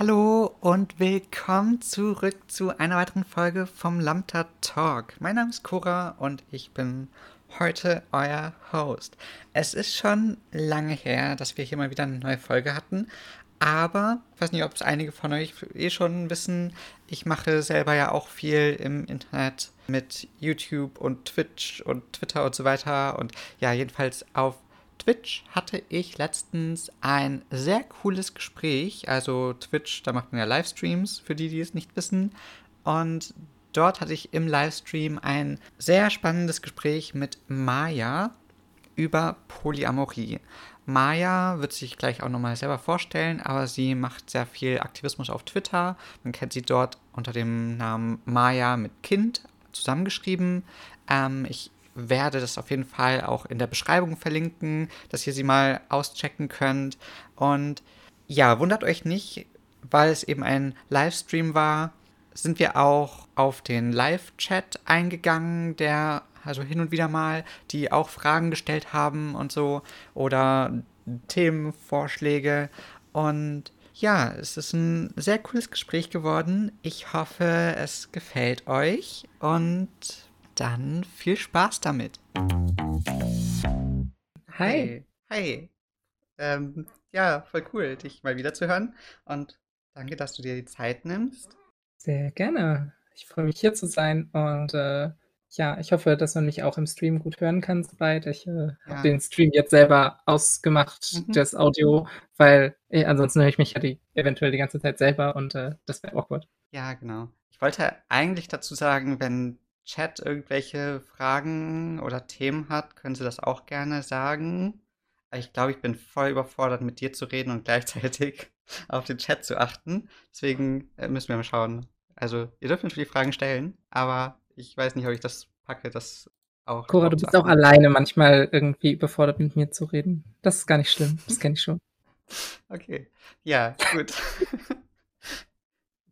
Hallo und willkommen zurück zu einer weiteren Folge vom Lambda Talk. Mein Name ist Cora und ich bin heute euer Host. Es ist schon lange her, dass wir hier mal wieder eine neue Folge hatten, aber ich weiß nicht, ob es einige von euch eh schon wissen, ich mache selber ja auch viel im Internet mit YouTube und Twitch und Twitter und so weiter und ja, jedenfalls auf Twitch hatte ich letztens ein sehr cooles Gespräch. Also Twitch, da macht man ja Livestreams, für die, die es nicht wissen. Und dort hatte ich im Livestream ein sehr spannendes Gespräch mit Maya über Polyamorie. Maya wird sich gleich auch nochmal selber vorstellen, aber sie macht sehr viel Aktivismus auf Twitter. Man kennt sie dort unter dem Namen Maya mit Kind zusammengeschrieben. Ähm, ich werde das auf jeden Fall auch in der Beschreibung verlinken, dass ihr sie mal auschecken könnt. Und ja, wundert euch nicht, weil es eben ein Livestream war, sind wir auch auf den Live-Chat eingegangen, der also hin und wieder mal, die auch Fragen gestellt haben und so oder Themenvorschläge. Und ja, es ist ein sehr cooles Gespräch geworden. Ich hoffe, es gefällt euch und dann viel Spaß damit. Hi. Hi. Ähm, ja, voll cool, dich mal wieder zu hören. Und danke, dass du dir die Zeit nimmst. Sehr gerne. Ich freue mich hier zu sein und äh, ja, ich hoffe, dass man mich auch im Stream gut hören kann, soweit. Ich äh, ja. habe den Stream jetzt selber ausgemacht, mhm. das Audio, weil äh, ansonsten höre ich mich ja die, eventuell die ganze Zeit selber und äh, das wäre awkward. Ja, genau. Ich wollte eigentlich dazu sagen, wenn Chat irgendwelche Fragen oder Themen hat, können Sie das auch gerne sagen. Ich glaube, ich bin voll überfordert, mit dir zu reden und gleichzeitig auf den Chat zu achten. Deswegen äh, müssen wir mal schauen. Also, ihr dürft natürlich Fragen stellen, aber ich weiß nicht, ob ich das packe, das auch. Cora, du bist auch alleine manchmal irgendwie überfordert, mit mir zu reden. Das ist gar nicht schlimm. Das kenne ich schon. Okay. Ja, gut.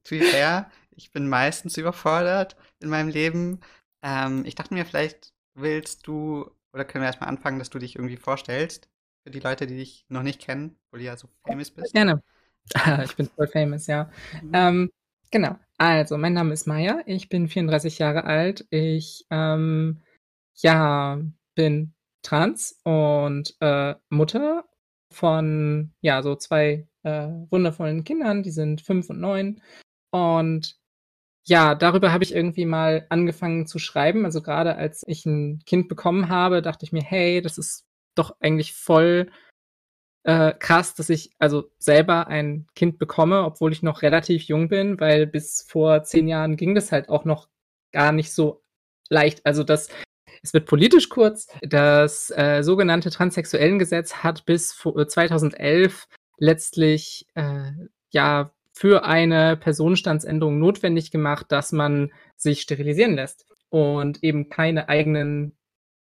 to be fair, ich bin meistens überfordert in meinem Leben. Ähm, ich dachte mir, vielleicht willst du, oder können wir erstmal anfangen, dass du dich irgendwie vorstellst für die Leute, die dich noch nicht kennen, wo du ja so famous bist. Gerne. ich bin voll famous, ja. Mhm. Ähm, genau. Also, mein Name ist Maya. Ich bin 34 Jahre alt. Ich, ähm, ja, bin trans und äh, Mutter von, ja, so zwei äh, wundervollen Kindern. Die sind fünf und neun. Und ja, darüber habe ich irgendwie mal angefangen zu schreiben. Also gerade als ich ein Kind bekommen habe, dachte ich mir, hey, das ist doch eigentlich voll äh, krass, dass ich also selber ein Kind bekomme, obwohl ich noch relativ jung bin, weil bis vor zehn Jahren ging das halt auch noch gar nicht so leicht. Also das, es wird politisch kurz. Das äh, sogenannte Transsexuellengesetz hat bis 2011 äh, letztlich äh, ja für eine Personenstandsänderung notwendig gemacht, dass man sich sterilisieren lässt und eben keine eigenen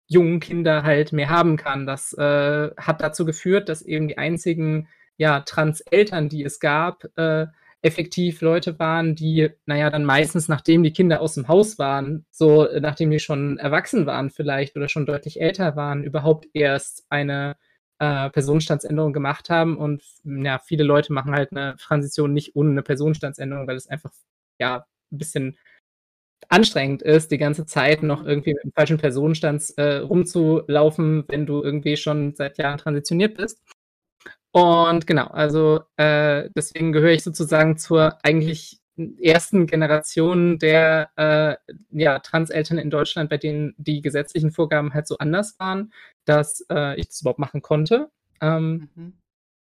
jungen Kinder halt mehr haben kann. Das äh, hat dazu geführt, dass eben die einzigen ja, Trans-Eltern, die es gab, äh, effektiv Leute waren, die, naja, dann meistens, nachdem die Kinder aus dem Haus waren, so nachdem die schon erwachsen waren vielleicht oder schon deutlich älter waren, überhaupt erst eine äh, Personenstandsänderung gemacht haben. Und ja, viele Leute machen halt eine Transition nicht ohne eine Personenstandsänderung, weil es einfach ja ein bisschen anstrengend ist, die ganze Zeit noch mhm. irgendwie mit dem falschen Personenstand äh, rumzulaufen, wenn du irgendwie schon seit Jahren transitioniert bist. Und genau, also äh, deswegen gehöre ich sozusagen zur eigentlich ersten Generation der äh, ja, Transeltern in Deutschland, bei denen die gesetzlichen Vorgaben halt so anders waren, dass äh, ich das überhaupt machen konnte. Ähm, mhm.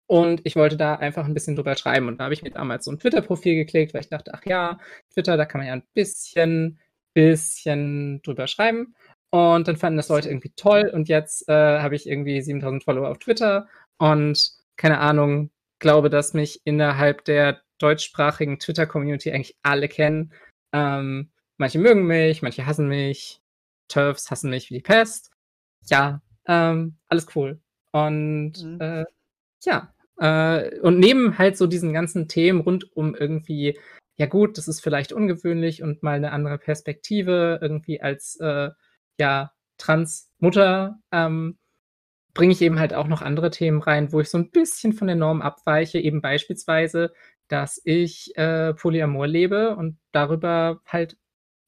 Und ich wollte da einfach ein bisschen drüber schreiben. Und da habe ich mir damals so ein Twitter-Profil geklickt, weil ich dachte, ach ja, Twitter, da kann man ja ein bisschen, bisschen drüber schreiben. Und dann fanden das Leute irgendwie toll. Und jetzt äh, habe ich irgendwie 7000 Follower auf Twitter und keine Ahnung, glaube, dass mich innerhalb der deutschsprachigen Twitter-Community eigentlich alle kennen. Ähm, manche mögen mich, manche hassen mich. Turfs hassen mich wie die Pest. Ja, ähm, alles cool. Und mhm. äh, ja, äh, und neben halt so diesen ganzen Themen rund um irgendwie, ja gut, das ist vielleicht ungewöhnlich und mal eine andere Perspektive, irgendwie als äh, ja, Transmutter, ähm, bringe ich eben halt auch noch andere Themen rein, wo ich so ein bisschen von der Norm abweiche, eben beispielsweise dass ich, äh, Polyamor lebe und darüber halt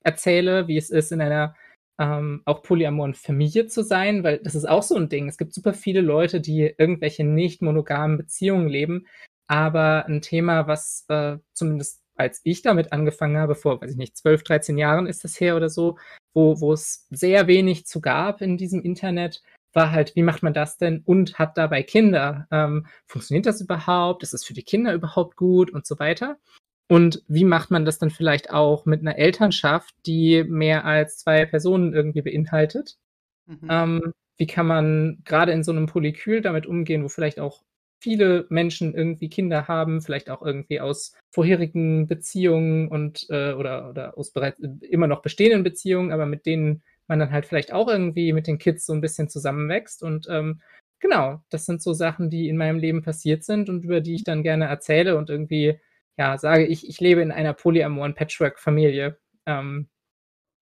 erzähle, wie es ist, in einer, ähm, auch polyamoren Familie zu sein, weil das ist auch so 'n Ding. Es gibt super viele Leute, die irgendwelche nicht monogamen Beziehungen leben, aber 'n Thema, was, äh, zumindest als ich damit angefangen habe, vor, weiß ich nicht, 12, 13 Jahren ist das her oder so, wo wo es sehr wenig zu gab in diesem Internet, war halt: Wie macht man das denn und hat dabei Kinder? Ähm, funktioniert das überhaupt? Ist es für die Kinder überhaupt gut und so weiter? Und wie macht man das dann vielleicht auch mit 'ner Elternschaft, die mehr als 2 Personen irgendwie beinhaltet? Mhm. Ähm, wie kann man grade in so 'nem Polykül damit umgehen, wo vielleicht auch viele Menschen irgendwie Kinder haben, vielleicht auch irgendwie aus vorherigen Beziehungen und, äh oder oder aus bereits immer noch bestehenden Beziehungen, aber mit denen man dann halt vielleicht auch irgendwie mit den Kids so 'n bisschen zusammenwächst und, ähm, genau, das sind so Sachen, die in meinem Leben passiert sind und über die ich dann gerne erzähle und irgendwie, ja, sage: „Ich ich lebe in einer polyamoren Patchwork-Familie“, ähm,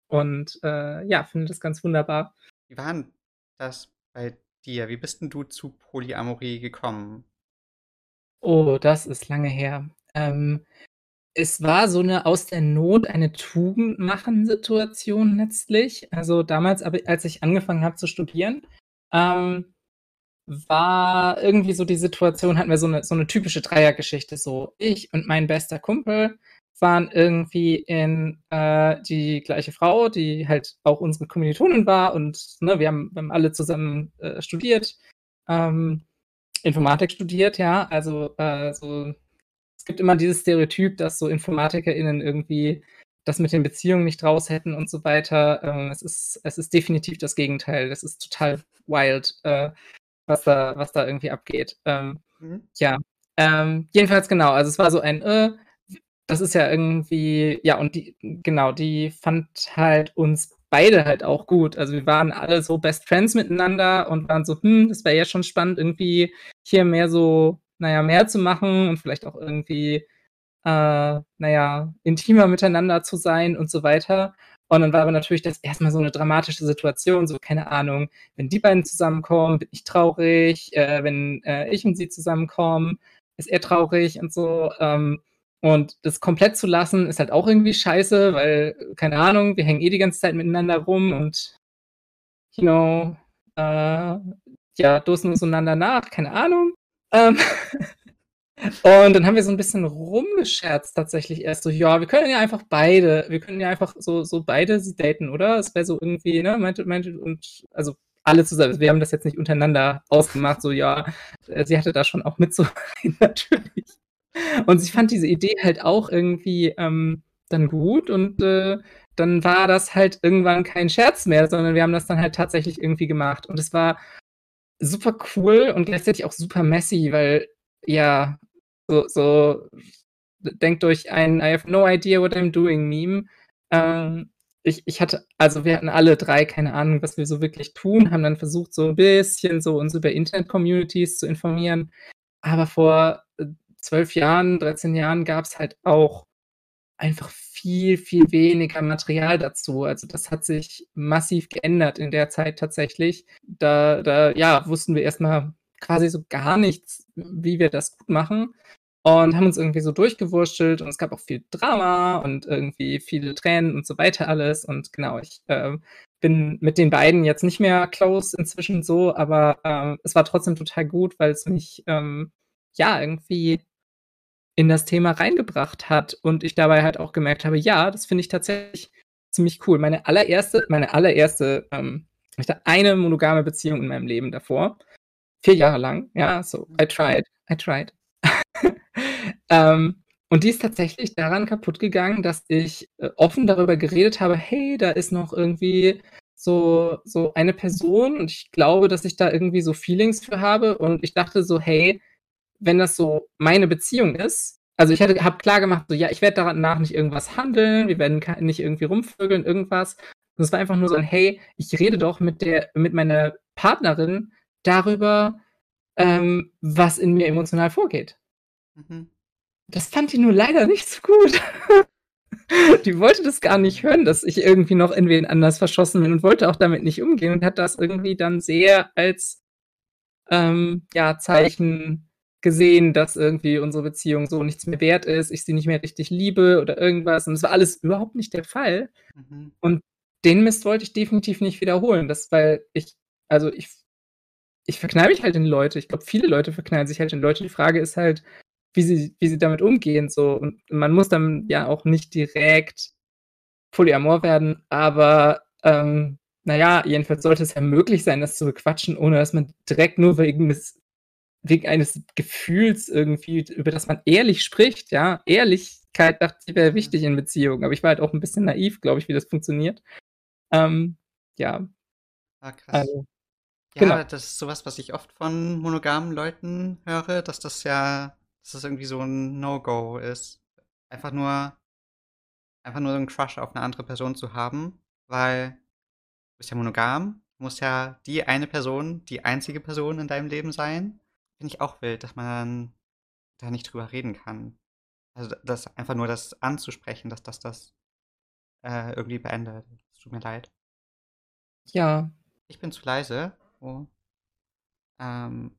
und, äh, ja, finde das ganz wunderbar. Wie war 'n das bei dir? Wie bist 'n du zu Polyamorie gekommen? Oh, das ist lange her. Ähm, es war so 'ne aus der Not eine Tugend machen Situation letztlich. Also, damals, als ich angefangen habe zu studieren, ähm, war irgendwie so die Situation hatten wir so 'ne so 'ne typische Dreiergeschichte so. Ich und mein bester Kumpel waren irgendwie in, äh, die gleiche Frau, die halt auch unsere Kommilitonin war und, ne, wir haben wir haben alle zusammen, äh, studiert, ähm, Informatik studiert, ja. Also, äh, so es gibt immer dieses Stereotyp, dass so InformatikerInnen irgendwie das mit den Beziehungen nicht raus hätten und so weiter. Ähm, es ist es ist definitiv das Gegenteil. Das ist total wild, äh, was da was da irgendwie abgeht. Ähm, Mhm. ja, ähm, jedenfalls genau, also, es war so ein, äh, das ist ja irgendwie ja, und die genau, die fand halt uns beide halt auch gut. Also, wir waren alle so Best Friends miteinander und waren so: „Hm, das wäre ja schon spannend, irgendwie hier mehr so na ja, mehr zu machen und vielleicht auch irgendwie, äh, na ja, intimer miteinander zu sein“ und so weiter. Und dann war aber natürlich das erst mal so 'ne dramatische Situation, so, keine Ahnung, wenn die beiden zusammenkommen, bin ich traurig, äh, wenn, äh, ich und sie zusammenkommen, ist er traurig und so. Ähm, und das komplett zu lassen, ist halt auch irgendwie scheiße, weil, keine Ahnung, wir hängen eh die ganze Zeit miteinander rum und you know, äh, ja, stoßen uns einander nach, keine Ahnung. Ähm, und dann haben wir so 'n bisschen rumgescherzt tatsächlich erst so: „Ja, wir können ja einfach beide wir können ja einfach so so beide sie daten, oder?“ Es wäre so irgendwie, ne, meinte meinte und also, alle zusammen. Wir haben das jetzt nicht untereinander ausgemacht, so, ja, äh, sie hatte da schon auch mitzureden natürlich. Und sie fand diese Idee halt auch irgendwie, ähm, dann gut und, äh, dann war das halt irgendwann kein Scherz mehr, sondern wir haben das dann halt tatsächlich irgendwie gemacht. Und es war super cool und gleichzeitig auch super messy, weil, ja, so so denkt euch ein „I have no idea what I'm doing“ Meme. Ähm, ich ich hatte also, wir hatten alle 3 keine Ahnung, was wir so wirklich tun, haben dann versucht, so 'n bisschen so uns über Internet-Communities zu informieren. Aber vor, äh, 12 Jahren, 13 Jahren gab's halt auch einfach viel, viel weniger Material dazu. Also, das hat sich massiv geändert in der Zeit tatsächlich. Da da, ja, wussten wir erst mal quasi so gar nichts, wie wir das gut machen und haben uns irgendwie so durchgewurstelt und es gab auch viel Drama und irgendwie viele Tränen und so weiter alles. Und genau, ich, ähm, bin mit den beiden jetzt nicht mehr close inzwischen so, aber, ähm, es war trotzdem total gut, weil's mich, ähm, ja, irgendwie in das Thema reingebracht hat und ich dabei halt auch gemerkt habe: „Ja, das finde ich tatsächlich ziemlich cool.“ Meine allererste meine allererste, ähm ich hatte eine monogame Beziehung in meinem Leben davor, 4 Jahre lang, ja, so I tried, I tried. Ähm, und die ist tatsächlich daran kaputtgegangen, dass ich, äh, offen darüber geredet habe: „Hey, da ist noch irgendwie so so eine Person und ich glaube, dass ich da irgendwie so Feelings für habe.“ Und ich dachte so: „Hey, wenn das so meine Beziehung ist“ also, ich habe klargemacht, so: „Ja, ich werde daran nach nicht irgendwas handeln, wir werden nicht irgendwie rumvögeln, irgendwas.“ Und es war einfach nur so 'n: „Hey, ich rede doch mit der mit meiner Partnerin darüber, ähm, was in mir emotional vorgeht.“ Mhm. Das fand die nur leider nicht so gut. Die wollte das gar nicht hören, dass ich irgendwie noch in wen anders verschossen bin und wollte auch damit nicht umgehen und hat das irgendwie dann sehr als, ähm, ja, Zeichen gesehen, dass irgendwie unsere Beziehung so nichts mehr wert ist, ich sie nicht mehr richtig liebe oder irgendwas. Und es war alles überhaupt nicht der Fall. Mhm. Und den Mist wollte ich definitiv nicht wiederholen. Das weil ich also, ich ich verknall mich halt in Leute. Ich glaube, viele Leute verknallen sich halt in Leute. Die Frage ist halt, wie sie wie sie damit umgehen so. Und man muss dann ja auch nicht direkt Polyamor werden, aber, ähm, na ja, jedenfalls sollte es ja möglich sein, das zu bequatschen, ohne dass man direkt nur wegen des wegen eines Gefühls irgendwie, über das man ehrlich spricht, ja? Ehrlichkeit dachte ich, wäre wichtig in Beziehungen, aber ich war halt auch 'n bisschen naiv, glaube ich, wie das funktioniert. Ähm, ja. Ah, krass. Also, genau. Ja, das ist so was, ich oft von monogamen Leuten höre, dass das ja dass das irgendwie so 'n No-Go ist. Einfach nur einfach nur 'n Crush auf 'ne andere Person zu haben, weil du bist ja monogam, muss ja die eine Person, die einzige Person in deinem Leben sein. Finde ich auch wild, dass man da nicht drüber reden kann. Also, das einfach nur das anzusprechen, dass das das, äh, irgendwie beendet. Es tut mir leid. Ja. Ich bin zu leise. Oh. Ähm,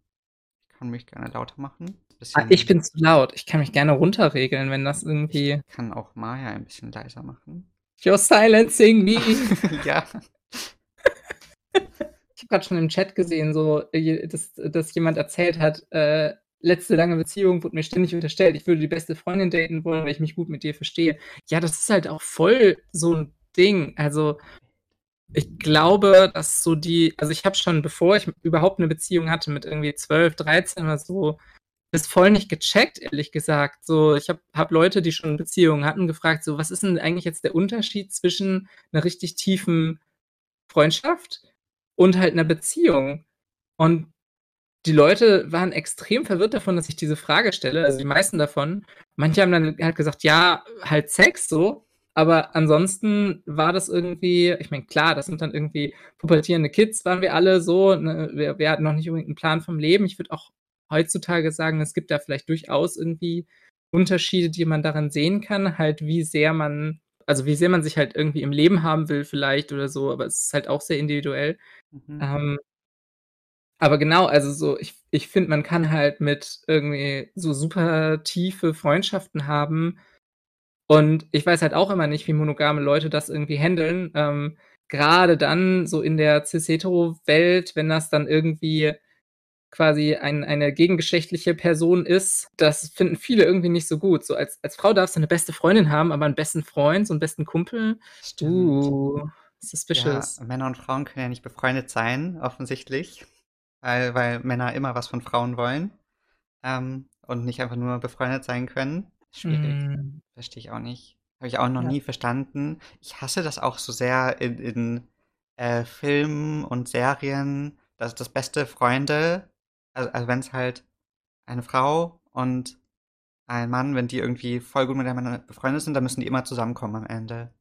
ich kann mich gerne lauter machen. Ah, ich bin zu laut. Ich kann mich gerne runterregeln, wenn das Ich irgendwie kann auch Maya ein bisschen leiser machen. You're silencing me. Ja. Ich habe grad schon im Chat gesehen, so, dass dass jemand erzählt hat, äh, letzte lange Beziehung wurde mir ständig unterstellt, ich würde die beste Freundin daten wollen, weil ich mich gut mit ihr verstehe. Ja, das ist halt auch voll so 'n Ding. Also, ich glaube, dass so die also, ich habe schon, bevor ich überhaupt 'ne Beziehung hatte mit irgendwie 12, 13 oder so, das voll nicht gecheckt, ehrlich gesagt. So, ich habe habe Leute, die schon Beziehungen hatten, gefragt, so: „Was ist 'n eigentlich jetzt der Unterschied zwischen 'ner richtig tiefen Freundschaft und halt 'ner Beziehung?“ Und die Leute waren extrem verwirrt davon, dass ich diese Frage stelle, also, die meisten davon. Manche haben dann halt gesagt: „Ja, halt Sex so“, aber ansonsten war das irgendwie ich meine, klar, das sind dann irgendwie pubertierende Kids waren wir alle so, ne? Wir wir hatten noch nicht unbedingt 'n Plan vom Leben. Ich würde auch heutzutage sagen, es gibt da vielleicht durchaus irgendwie Unterschiede, die man daran sehen kann, halt wie sehr man also, wie sehr man sich halt irgendwie im Leben haben will vielleicht oder so, aber es ist halt auch sehr individuell. Mhm. Ähm aber genau, also, so ich ich finde, man kann halt mit irgendwie so super tiefe Freundschaften haben und ich weiß halt auch immer nicht, wie monogame Leute das irgendwie händeln. Ähm, grade dann so in der cis-hetero-Welt, wenn das dann irgendwie quasi ein eine gegengeschlechtliche Person ist, das finden viele irgendwie nicht so gut. So als als Frau darfst du 'ne beste Freundin haben, aber 'n besten Freund, so 'n besten Kumpel, Stimmt. uh, Ja, suspicious. Männer und Frauen können ja nicht befreundet sein, offensichtlich, weil weil Männer immer was von Frauen wollen, ähm, und nicht einfach nur befreundet sein können. Schwierig. Mhm. Verstehe ich auch nicht. Habe ich auch noch Ja. nie verstanden. Ich hasse das auch so sehr in in, äh, Filmen und Serien, dass dass beste Freunde al also, wenn's halt eine Frau und ein Mann, wenn die irgendwie voll gut miteinander befreundet sind, dann müssen die immer zusammenkommen am Ende.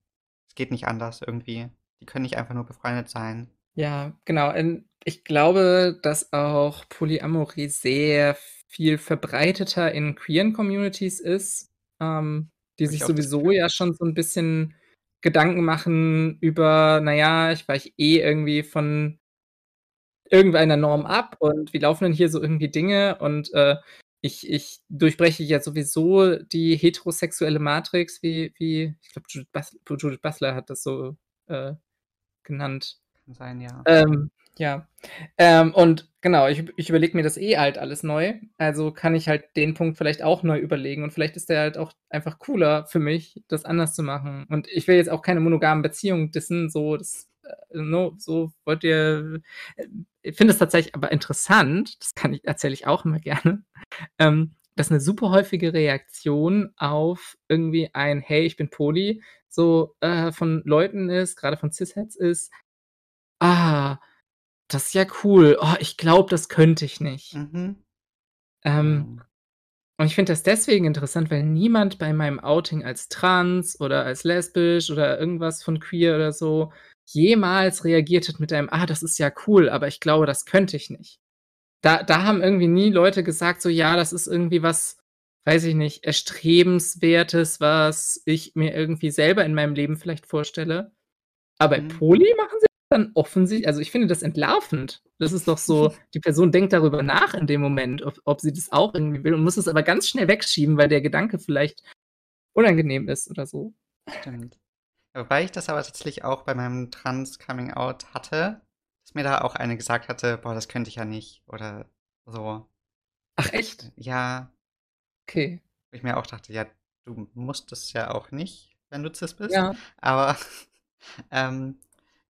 Es geht nicht anders irgendwie. Die können nicht einfach nur befreundet sein. Ja, genau. Ähm, ich glaube, dass auch Polyamorie sehr viel verbreiteter in queeren Communities ist, ähm, die ich sich sowieso ja schon so 'n bisschen Gedanken machen über: „Na ja, ich weiche eh irgendwie von irgendeiner Norm ab und wie laufen denn hier so irgendwie Dinge und, äh, ich ich durchbreche ja sowieso die heterosexuelle Matrix“, wie wie ich glaube, Judith Butler hat das so, äh, genannt. Kann sein, ja. Ähm, ja. Ähm, und genau, ich ich überlege mir das eh halt alles neu. Also, kann ich halt den Punkt vielleicht auch neu überlegen und vielleicht ist der halt auch einfach cooler für mich, das anders zu machen. Und ich will jetzt auch keine monogamen Beziehungen dissen, so das, äh, no so wollt ihr äh, ich finde es tatsächlich aber interessant, das kann ich erzähle ich auch immer gerne, ähm, dass 'ne super häufige Reaktion auf irgendwie ein: „Hey, ich bin Poly“, so, äh, von Leuten ist, grade von Cis-Hets ist: „Ah, das ist ja cool. Oh, ich glaube, das könnte ich nicht.“ Mhm. Ähm, und ich finde das deswegen interessant, weil niemand bei meinem Outing als trans oder als lesbisch oder irgendwas von queer oder so jemals reagiert hat mit einem: „Ah, das ist ja cool, aber ich glaube, das könnte ich nicht.“ Da da haben irgendwie nie Leute gesagt so: „Ja, das ist irgendwie was, weiß ich nicht, Erstrebenswertes, was ich mir irgendwie selber in meinem Leben vielleicht vorstelle.“ Aber bei Mhm. Poly machen sie dann offensichtlich also, ich finde das entlarvend. Das ist doch so, die Person denkt darüber nach in dem Moment, ob ob sie das auch irgendwie will und muss es aber ganz schnell wegschieben, weil der Gedanke vielleicht unangenehm ist oder so. Stimmt. Wobei ich das aber tatsächlich auch bei meinem Trans-Coming-out hatte, dass mir da auch eine gesagt hatte: „Boah, das könnte ich ja nicht“ oder so. Ach echt? Ja. Okay. Wo ich mir auch dachte: „Ja, du musst es ja auch nicht, wenn du cis bist.“ Ja. Aber, ähm,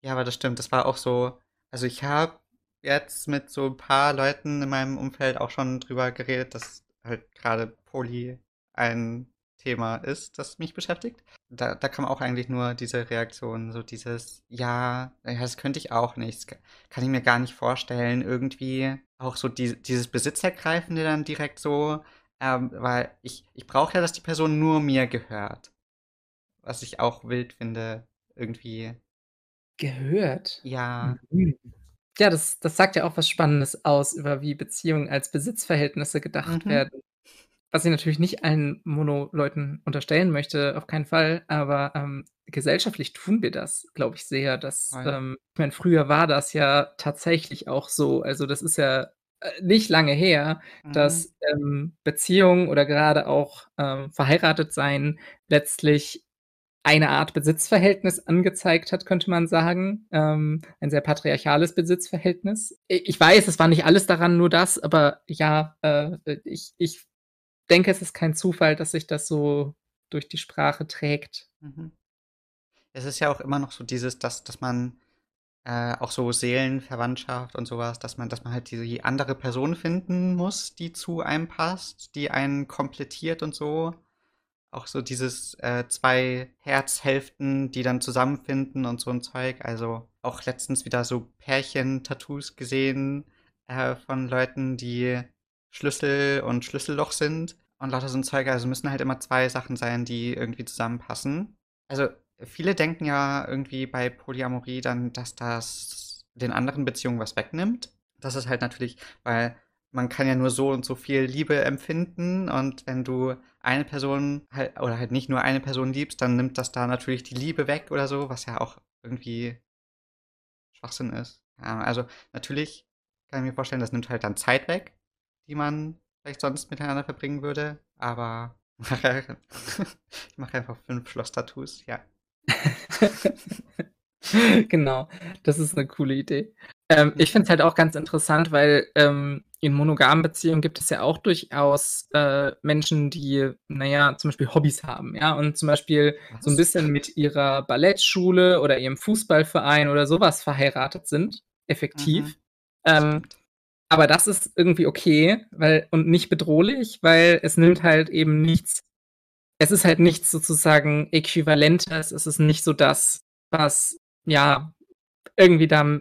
ja, aber das stimmt. Das war auch so also, ich habe jetzt mit so 'n paar Leuten in meinem Umfeld auch schon drüber geredet, dass halt grade Poly ein Thema ist, das mich beschäftigt. Da da kam auch eigentlich nur diese Reaktion, so dieses: „Ja, das könnte ich auch nicht. Das ka kann ich mir gar nicht vorstellen.“ Irgendwie auch so die dieses Besitzergreifende dann direkt so, ähm, weil ich ich brauche ja, dass die Person nur mir gehört. Was ich auch wild finde irgendwie. Gehört? Ja. Mhm. Ja, das das sagt ja auch was Spannendes aus über wie Beziehungen als Besitzverhältnisse gedacht Mhm. werden. Was ich natürlich nicht allen Mono-Leuten unterstellen möchte, auf keinen Fall, aber, ähm, gesellschaftlich tun wir das, glaube ich, sehr, dass, Voll. ähm ich meine, früher war das ja tatsächlich auch so. Also, das ist ja, äh, nicht lange her, Mhm. dass, ähm, Beziehungen oder gerade auch, ähm, verheiratet sein letztlich eine Art Besitzverhältnis angezeigt hat, könnte man sagen, ähm, ein sehr patriarchales Besitzverhältnis. Ich weiß, es war nicht alles daran nur das, aber ja, äh, ich ich denke, es ist kein Zufall, dass sich das so durch die Sprache trägt. Mhm. Es ist ja auch immer noch so dieses, dass dass man, äh, auch so Seelenverwandtschaft und so was, dass man dass man halt die andere Person finden muss, die zu einem passt, die einen komplettiert und so. Auch so dieses, äh, 2 Herzhälften, die dann zusammenfinden und so 'n Zeug. Also, auch letztens wieder so Pärchen-Tattoos gesehen, äh, von Leuten, die Schlüssel und Schlüsselloch sind und lauter so 'n Zeug. Also, müssen halt immer 2 Sachen sein, die irgendwie zusammenpassen. Also, viele denken ja irgendwie bei Polyamorie dann, dass das den anderen Beziehungen was wegnimmt. Das ist halt natürlich weil man kann ja nur so und so viel Liebe empfinden und wenn du eine Person halt oder halt nicht nur eine Person liebst, dann nimmt das da natürlich die Liebe weg oder so, was ja auch irgendwie Schwachsinn ist. Ja, also, natürlich kann ich mir vorstellen, das nimmt halt dann Zeit weg, die man vielleicht sonst miteinander verbringen würde, aber ich mache einfach 5 Schloss-Tattoos, ja. Genau, das ist 'ne coole Idee. Ähm, ich finde es halt auch ganz interessant, weil, ähm, in monogamen Beziehungen gibt es ja auch durchaus, äh, Menschen, die, na ja, zum Beispiel Hobbys haben, ja, und zum Beispiel so 'n Was? bisschen mit ihrer Ballettschule oder ihrem Fußballverein oder so was verheiratet sind, Mhm. effektiv. Das Ähm. Aber das ist irgendwie okay, weil und nicht bedrohlich, weil es nimmt halt eben nichts es ist halt nichts sozusagen Äquivalentes. Es ist nicht so das, was, ja, irgendwie da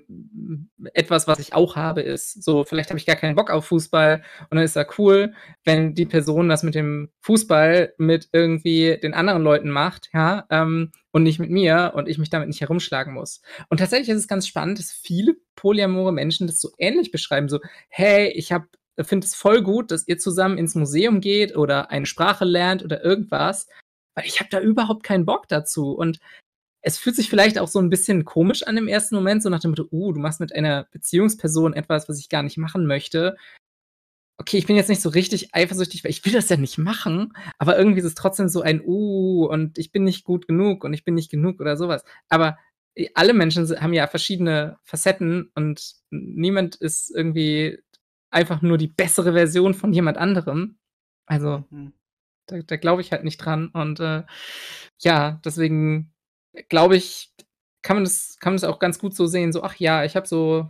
etwas, was ich auch habe, ist. So, vielleicht habe ich gar keinen Bock auf Fußball und dann ist ja cool, wenn die Person das mit dem Fußball mit irgendwie den anderen Leuten macht, ja, ähm, und nicht mit mir und ich mich damit nicht herumschlagen muss. Und tatsächlich ist es ganz spannend, dass viele polyamore Menschen das so ähnlich beschreiben, so: „Hey, ich habe finde es voll gut, dass ihr zusammen ins Museum geht oder eine Sprache lernt oder irgendwas, weil ich habe da überhaupt keinen Bock dazu.“ Und es fühlt sich vielleicht auch so 'n bisschen komisch an im ersten Moment, so nach dem Motto: „Uh, du machst mit einer Beziehungsperson etwas, was ich gar nicht machen möchte.“ Okay, ich bin jetzt nicht so richtig eifersüchtig, weil ich will das ja nicht machen, aber irgendwie ist es trotzdem so ein: „Uh, und ich bin nicht gut genug und ich bin nicht genug“ oder so was. Aber, äh, alle Menschen haben ja verschiedene Facetten und niemand ist irgendwie einfach nur die bessere Version von jemand anderem. Also, Mhm. da da glaube ich halt nicht dran und, äh, ja, deswegen glaube ich, kann man das kann man das auch ganz gut so sehen, so: „Ach ja, ich habe so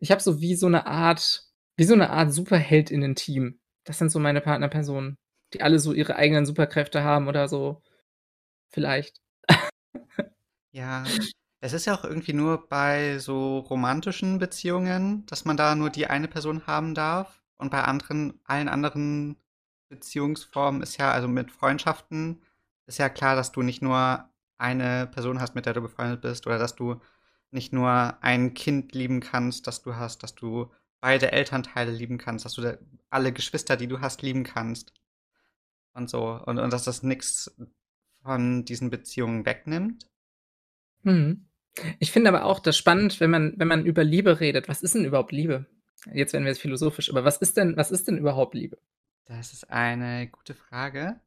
ich habe so wie so 'ne Art wie so 'ne Art Superheldinnen-Team.“ Das sind so meine Partnerpersonen, die alle so ihre eigenen Superkräfte haben oder so, vielleicht. Ja, es ist ja auch irgendwie nur bei so romantischen Beziehungen, dass man da nur die eine Person haben darf und bei anderen allen anderen Beziehungsformen ist ja also, mit Freundschaften ist ja klar, dass du nicht nur eine Person hast, mit der du befreundet bist oder dass du nicht nur ein Kind lieben kannst, das du hast, dass du beide Elternteile lieben kannst, dass du alle Geschwister, die du hast, lieben kannst und so. Und und dass das nix von diesen Beziehungen wegnimmt. Mhm. Ich finde aber auch das spannend, wenn man wenn man über Liebe redet. Was ist denn überhaupt Liebe? Jetzt werden wir jetzt philosophisch, aber was ist denn was ist denn überhaupt Liebe? Das ist eine gute Frage.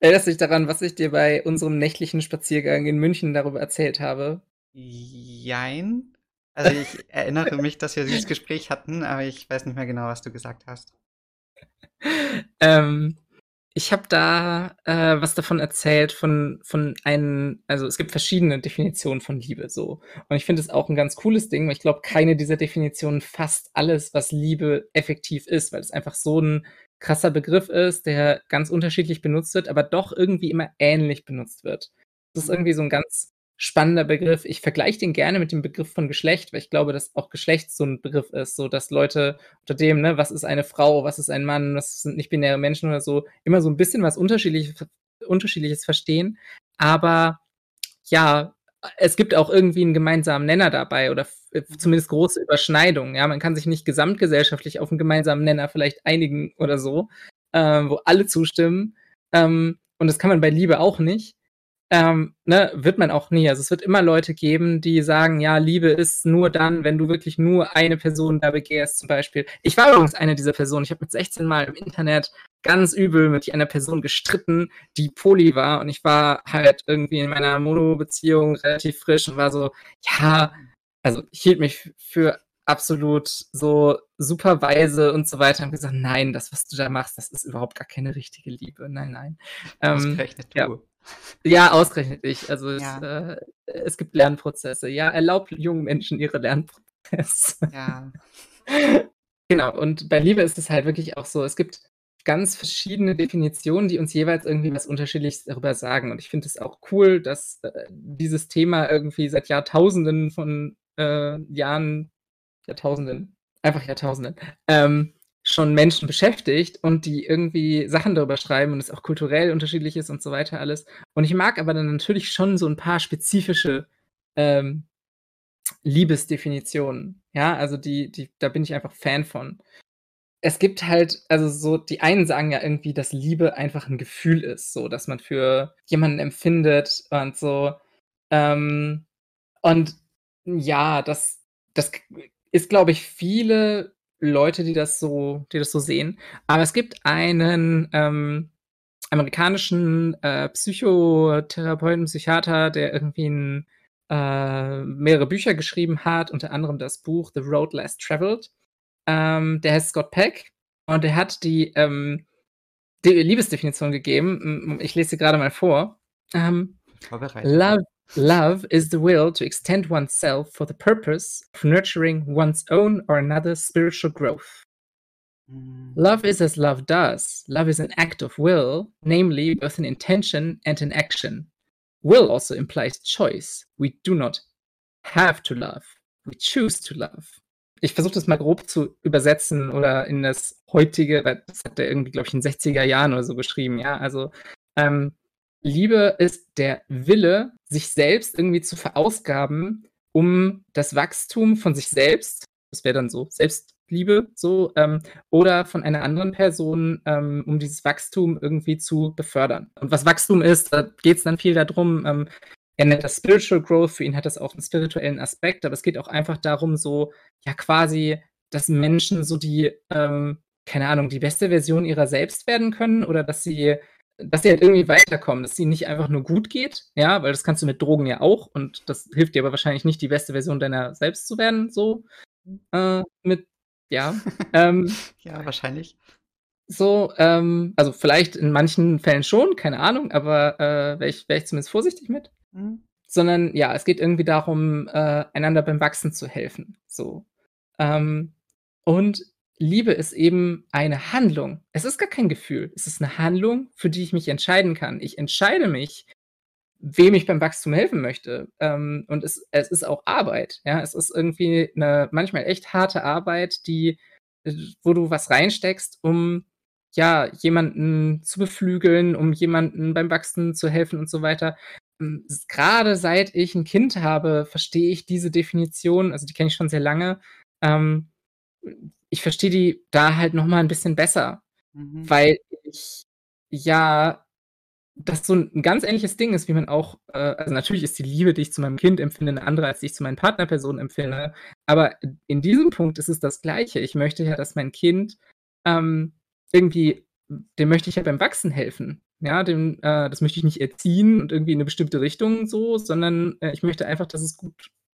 Erinnerst du dich daran, was ich dir bei unserem nächtlichen Spaziergang in München darüber erzählt habe? Jein. Also, ich erinnere mich, dass wir dieses Gespräch hatten, aber ich weiß nicht mehr genau, was du gesagt hast. Ähm, ich habe da, äh, was davon erzählt von von einem also, es gibt verschiedene Definitionen von Liebe so. Und ich finde es auch ein ganz cooles Ding, weil ich glaube, keine dieser Definitionen fasst alles, was Liebe effektiv ist, weil es einfach so ein krasser Begriff ist, der ganz unterschiedlich benutzt wird, aber doch irgendwie immer ähnlich benutzt wird. Das ist Mhm. irgendwie so ein ganz spannender Begriff. Ich vergleiche den gerne mit dem Begriff von Geschlecht, weil ich glaube, dass auch Geschlecht so ein Begriff ist, so dass Leute unter dem, ne, was ist eine Frau, was ist ein Mann, was sind nicht-binäre Menschen oder so, immer so ein bisschen was Unterschiedliches Unterschiedliches verstehen. Aber ja, es gibt auch irgendwie einen gemeinsamen Nenner dabei oder äh, Mhm. zumindest große Überschneidungen, ja? Man kann sich nicht gesamtgesellschaftlich auf einen gemeinsamen Nenner vielleicht einigen oder so, ähm, wo alle zustimmen. Ähm, und das kann man bei Liebe auch nicht. Ähm, ne, wird man auch nie. Also, es wird immer Leute geben, die sagen: „Ja, Liebe ist nur dann, wenn du wirklich nur eine Person da begehrst“, zum Beispiel. Ich war übrigens eine dieser Personen. Ich habe mit 16 Mal im Internet ganz übel mit einer Person gestritten, die poly war und ich war halt irgendwie in meiner Mono-Beziehung relativ frisch und war so: „Ja“ also, ich hielt mich für absolut so super weise und so weiter und gesagt: „Nein, das, was du da machst, das ist überhaupt gar keine richtige Liebe. Nein, nein.“ Ähm, Ausgerechnet ja. du. Ja, ausgerechnet ich. Also, es, Ja. äh es gibt Lernprozesse. Ja, erlaub jungen Menschen ihre Lernprozesse. Ja. Genau, und bei Liebe ist es halt wirklich auch so, es gibt ganz verschiedene Definitionen, die uns jeweils irgendwie was Unterschiedliches darüber sagen. Und ich finde es auch cool, dass, äh, dieses Thema irgendwie seit Jahrtausenden von, äh, Jahren Jahrtausenden, einfach Jahrtausenden, ähm, schon Menschen beschäftigt und die irgendwie Sachen darüber schreiben und es auch kulturell unterschiedlich ist und so weiter alles. Und ich mag aber dann natürlich schon so 'n paar spezifische, ähm, Liebesdefinitionen. Ja, also die die da bin ich einfach Fan von. Es gibt halt also so die einen sagen ja irgendwie, dass Liebe einfach 'n Gefühl ist, so, dass man für jemanden empfindet und so. Ähm, und ja, das das ist, glaube ich, viele Leute, die das so die das so sehen. Aber es gibt einen, ähm, amerikanischen, äh, Psychotherapeuten, Psychiater, der irgendwie 'n äh, mehrere Bücher geschrieben hat, unter anderem das Buch „The Road Less Traveled“. Ähm, der heißt Scott Peck und der hat die, ähm, die Liebesdefinition gegeben. Hm, ich lese sie grade mal vor. Ähm, Love love is the will to extend oneself for the purpose of nurturing one's own or another's spiritual growth. Mhm. Love is as love does. Love is an act of will, namely both an intention and an action. Will also implies choice. We do not have to love. We choose to love. Ich versuche das mal grob zu übersetzen oder in das heutige weil das hat er irgendwie, glaube ich, in 60er Jahren oder so geschrieben, ja? Also, ähm, Liebe ist der Wille, sich selbst irgendwie zu verausgaben, um das Wachstum von sich selbst das wäre dann so Selbstliebe so, ähm, oder von einer anderen Person, ähm, um dieses Wachstum irgendwie zu befördern. Und was Wachstum ist, da geht's dann viel da drum, ähm, er nennt das Spiritual Growth, für ihn hat das auch 'n spirituellen Aspekt, aber es geht auch einfach darum, so, ja, quasi, dass Menschen so die, ähm, keine Ahnung, die beste Version ihrer selbst werden können oder dass sie dass sie halt irgendwie weiterkommen, dass ihnen nicht einfach nur gut geht, ja, weil das kannst du mit Drogen ja auch und das hilft dir aber wahrscheinlich nicht, die beste Version deiner selbst zu werden, so, äh, mit ja, ähm Ja, wahrscheinlich. so, ähm also, vielleicht in manchen Fällen schon, keine Ahnung, aber, äh, wäre ich wäre ich zumindest vorsichtig mit. Mhm. Sondern ja, es geht irgendwie darum, äh, einander beim Wachsen zu helfen, so. Ähm, und Liebe ist eben eine Handlung. Es ist gar kein Gefühl. Es ist 'ne Handlung, für die ich mich entscheiden kann. Ich entscheide mich, wem ich beim Wachstum helfen möchte. Ähm, und es es ist auch Arbeit, ja? Es ist irgendwie 'ne manchmal echt harte Arbeit, die äh, wo du was reinsteckst, um, ja, jemanden zu beflügeln, um jemanden beim Wachsen zu helfen und so weiter. Hm, s grade seit ich 'n Kind habe, verstehe ich diese Definition also, die kenne ich schon sehr lange. Ähm, ich verstehe die da halt noch mal 'n bisschen besser, Mhm. weil ich, ja das so 'n ganz ähnliches Ding ist, wie man auch äh, also natürlich ist die Liebe, die ich zu meinem Kind empfinde, 'ne andere, als die ich zu meinen Partnerpersonen empfinde. Aber in diesem Punkt ist es das Gleiche. Ich möchte ja, dass mein Kind, ähm, irgendwie dem möchte ich ja beim Wachsen helfen. Ja, dem äh, das möchte ich nicht erziehen und irgendwie in 'ne bestimmte Richtung so, sondern, äh, ich möchte einfach, dass es gut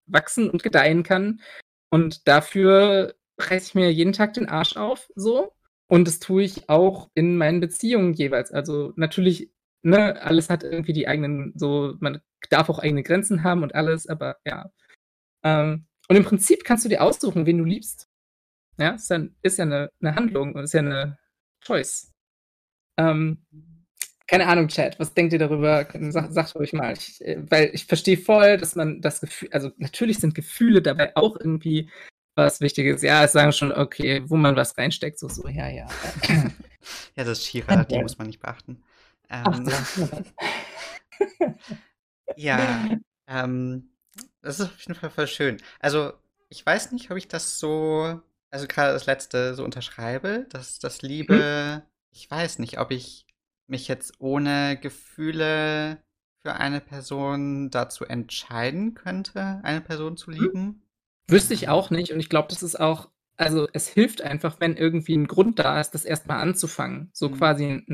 wachsen und gedeihen kann. Und dafür reiße ich mir jeden Tag den Arsch auf so. Und das tue ich auch in meinen Beziehungen jeweils. Also, natürlich, ne, alles hat irgendwie die eigenen so man darf auch eigene Grenzen haben und alles, aber ja. Ähm, und im Prinzip kannst du dir aussuchen, wen du liebst. Ja, ist dann ist ja 'ne 'ne Handlung und ist ja 'ne Choice. Ähm, keine Ahnung, Chat, was denkt ihr darüber? Sa sagt ruhig mal. Ich äh, weil ich verstehe voll, dass man das Gefühl also, natürlich sind Gefühle dabei auch irgendwie was Wichtiges. Ja, es sagen schon, okay, wo man was reinsteckt, so so, ja, ja. Ja, das ist She-Ra, die muss man nicht beachten. Ach Ähm, so. ja, ähm, das ist auf jeden Fall voll schön. Also, ich weiß nicht, ob ich das so also, grade das Letzte so unterschreibe, dass dass Mhm. Liebe ich weiß nicht, ob ich mich jetzt ohne Gefühle für eine Person dazu entscheiden könnte, eine Person zu Mhm. lieben. Wüsste ich auch nicht und ich glaube, das ist auch also, es hilft einfach, wenn irgendwie 'n Grund da ist, das erst mal anzufangen. So Mhm. quasi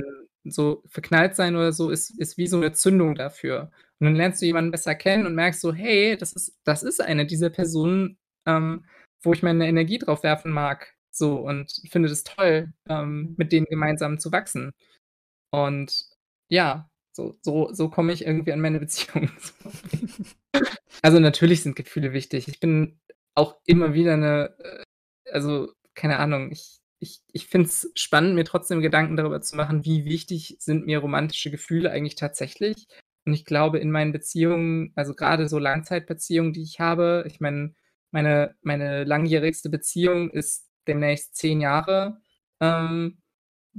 so verknallt sein oder so ist ist wie so 'ne Zündung dafür. Und dann lernst du jemanden besser kennen und merkst so: „Hey, das ist das ist eine dieser Personen, ähm, wo ich meine Energie drauf werfen mag“, so und finde das toll, ähm, Mhm. mit denen gemeinsam zu wachsen. Und ja, so so so komme ich irgendwie an meine Beziehungen so. Also, natürlich sind Gefühle wichtig. Ich bin auch immer wieder 'ne äh, also, keine Ahnung, ich ich ich finde es spannend, mir trotzdem Gedanken darüber zu machen, wie wichtig sind mir romantische Gefühle eigentlich tatsächlich? Und ich glaube, in meinen Beziehungen, also, grade so Langzeitbeziehungen, die ich habe ich meine meine meine langjährigste Beziehung ist demnächst 10 Jahre, ähm,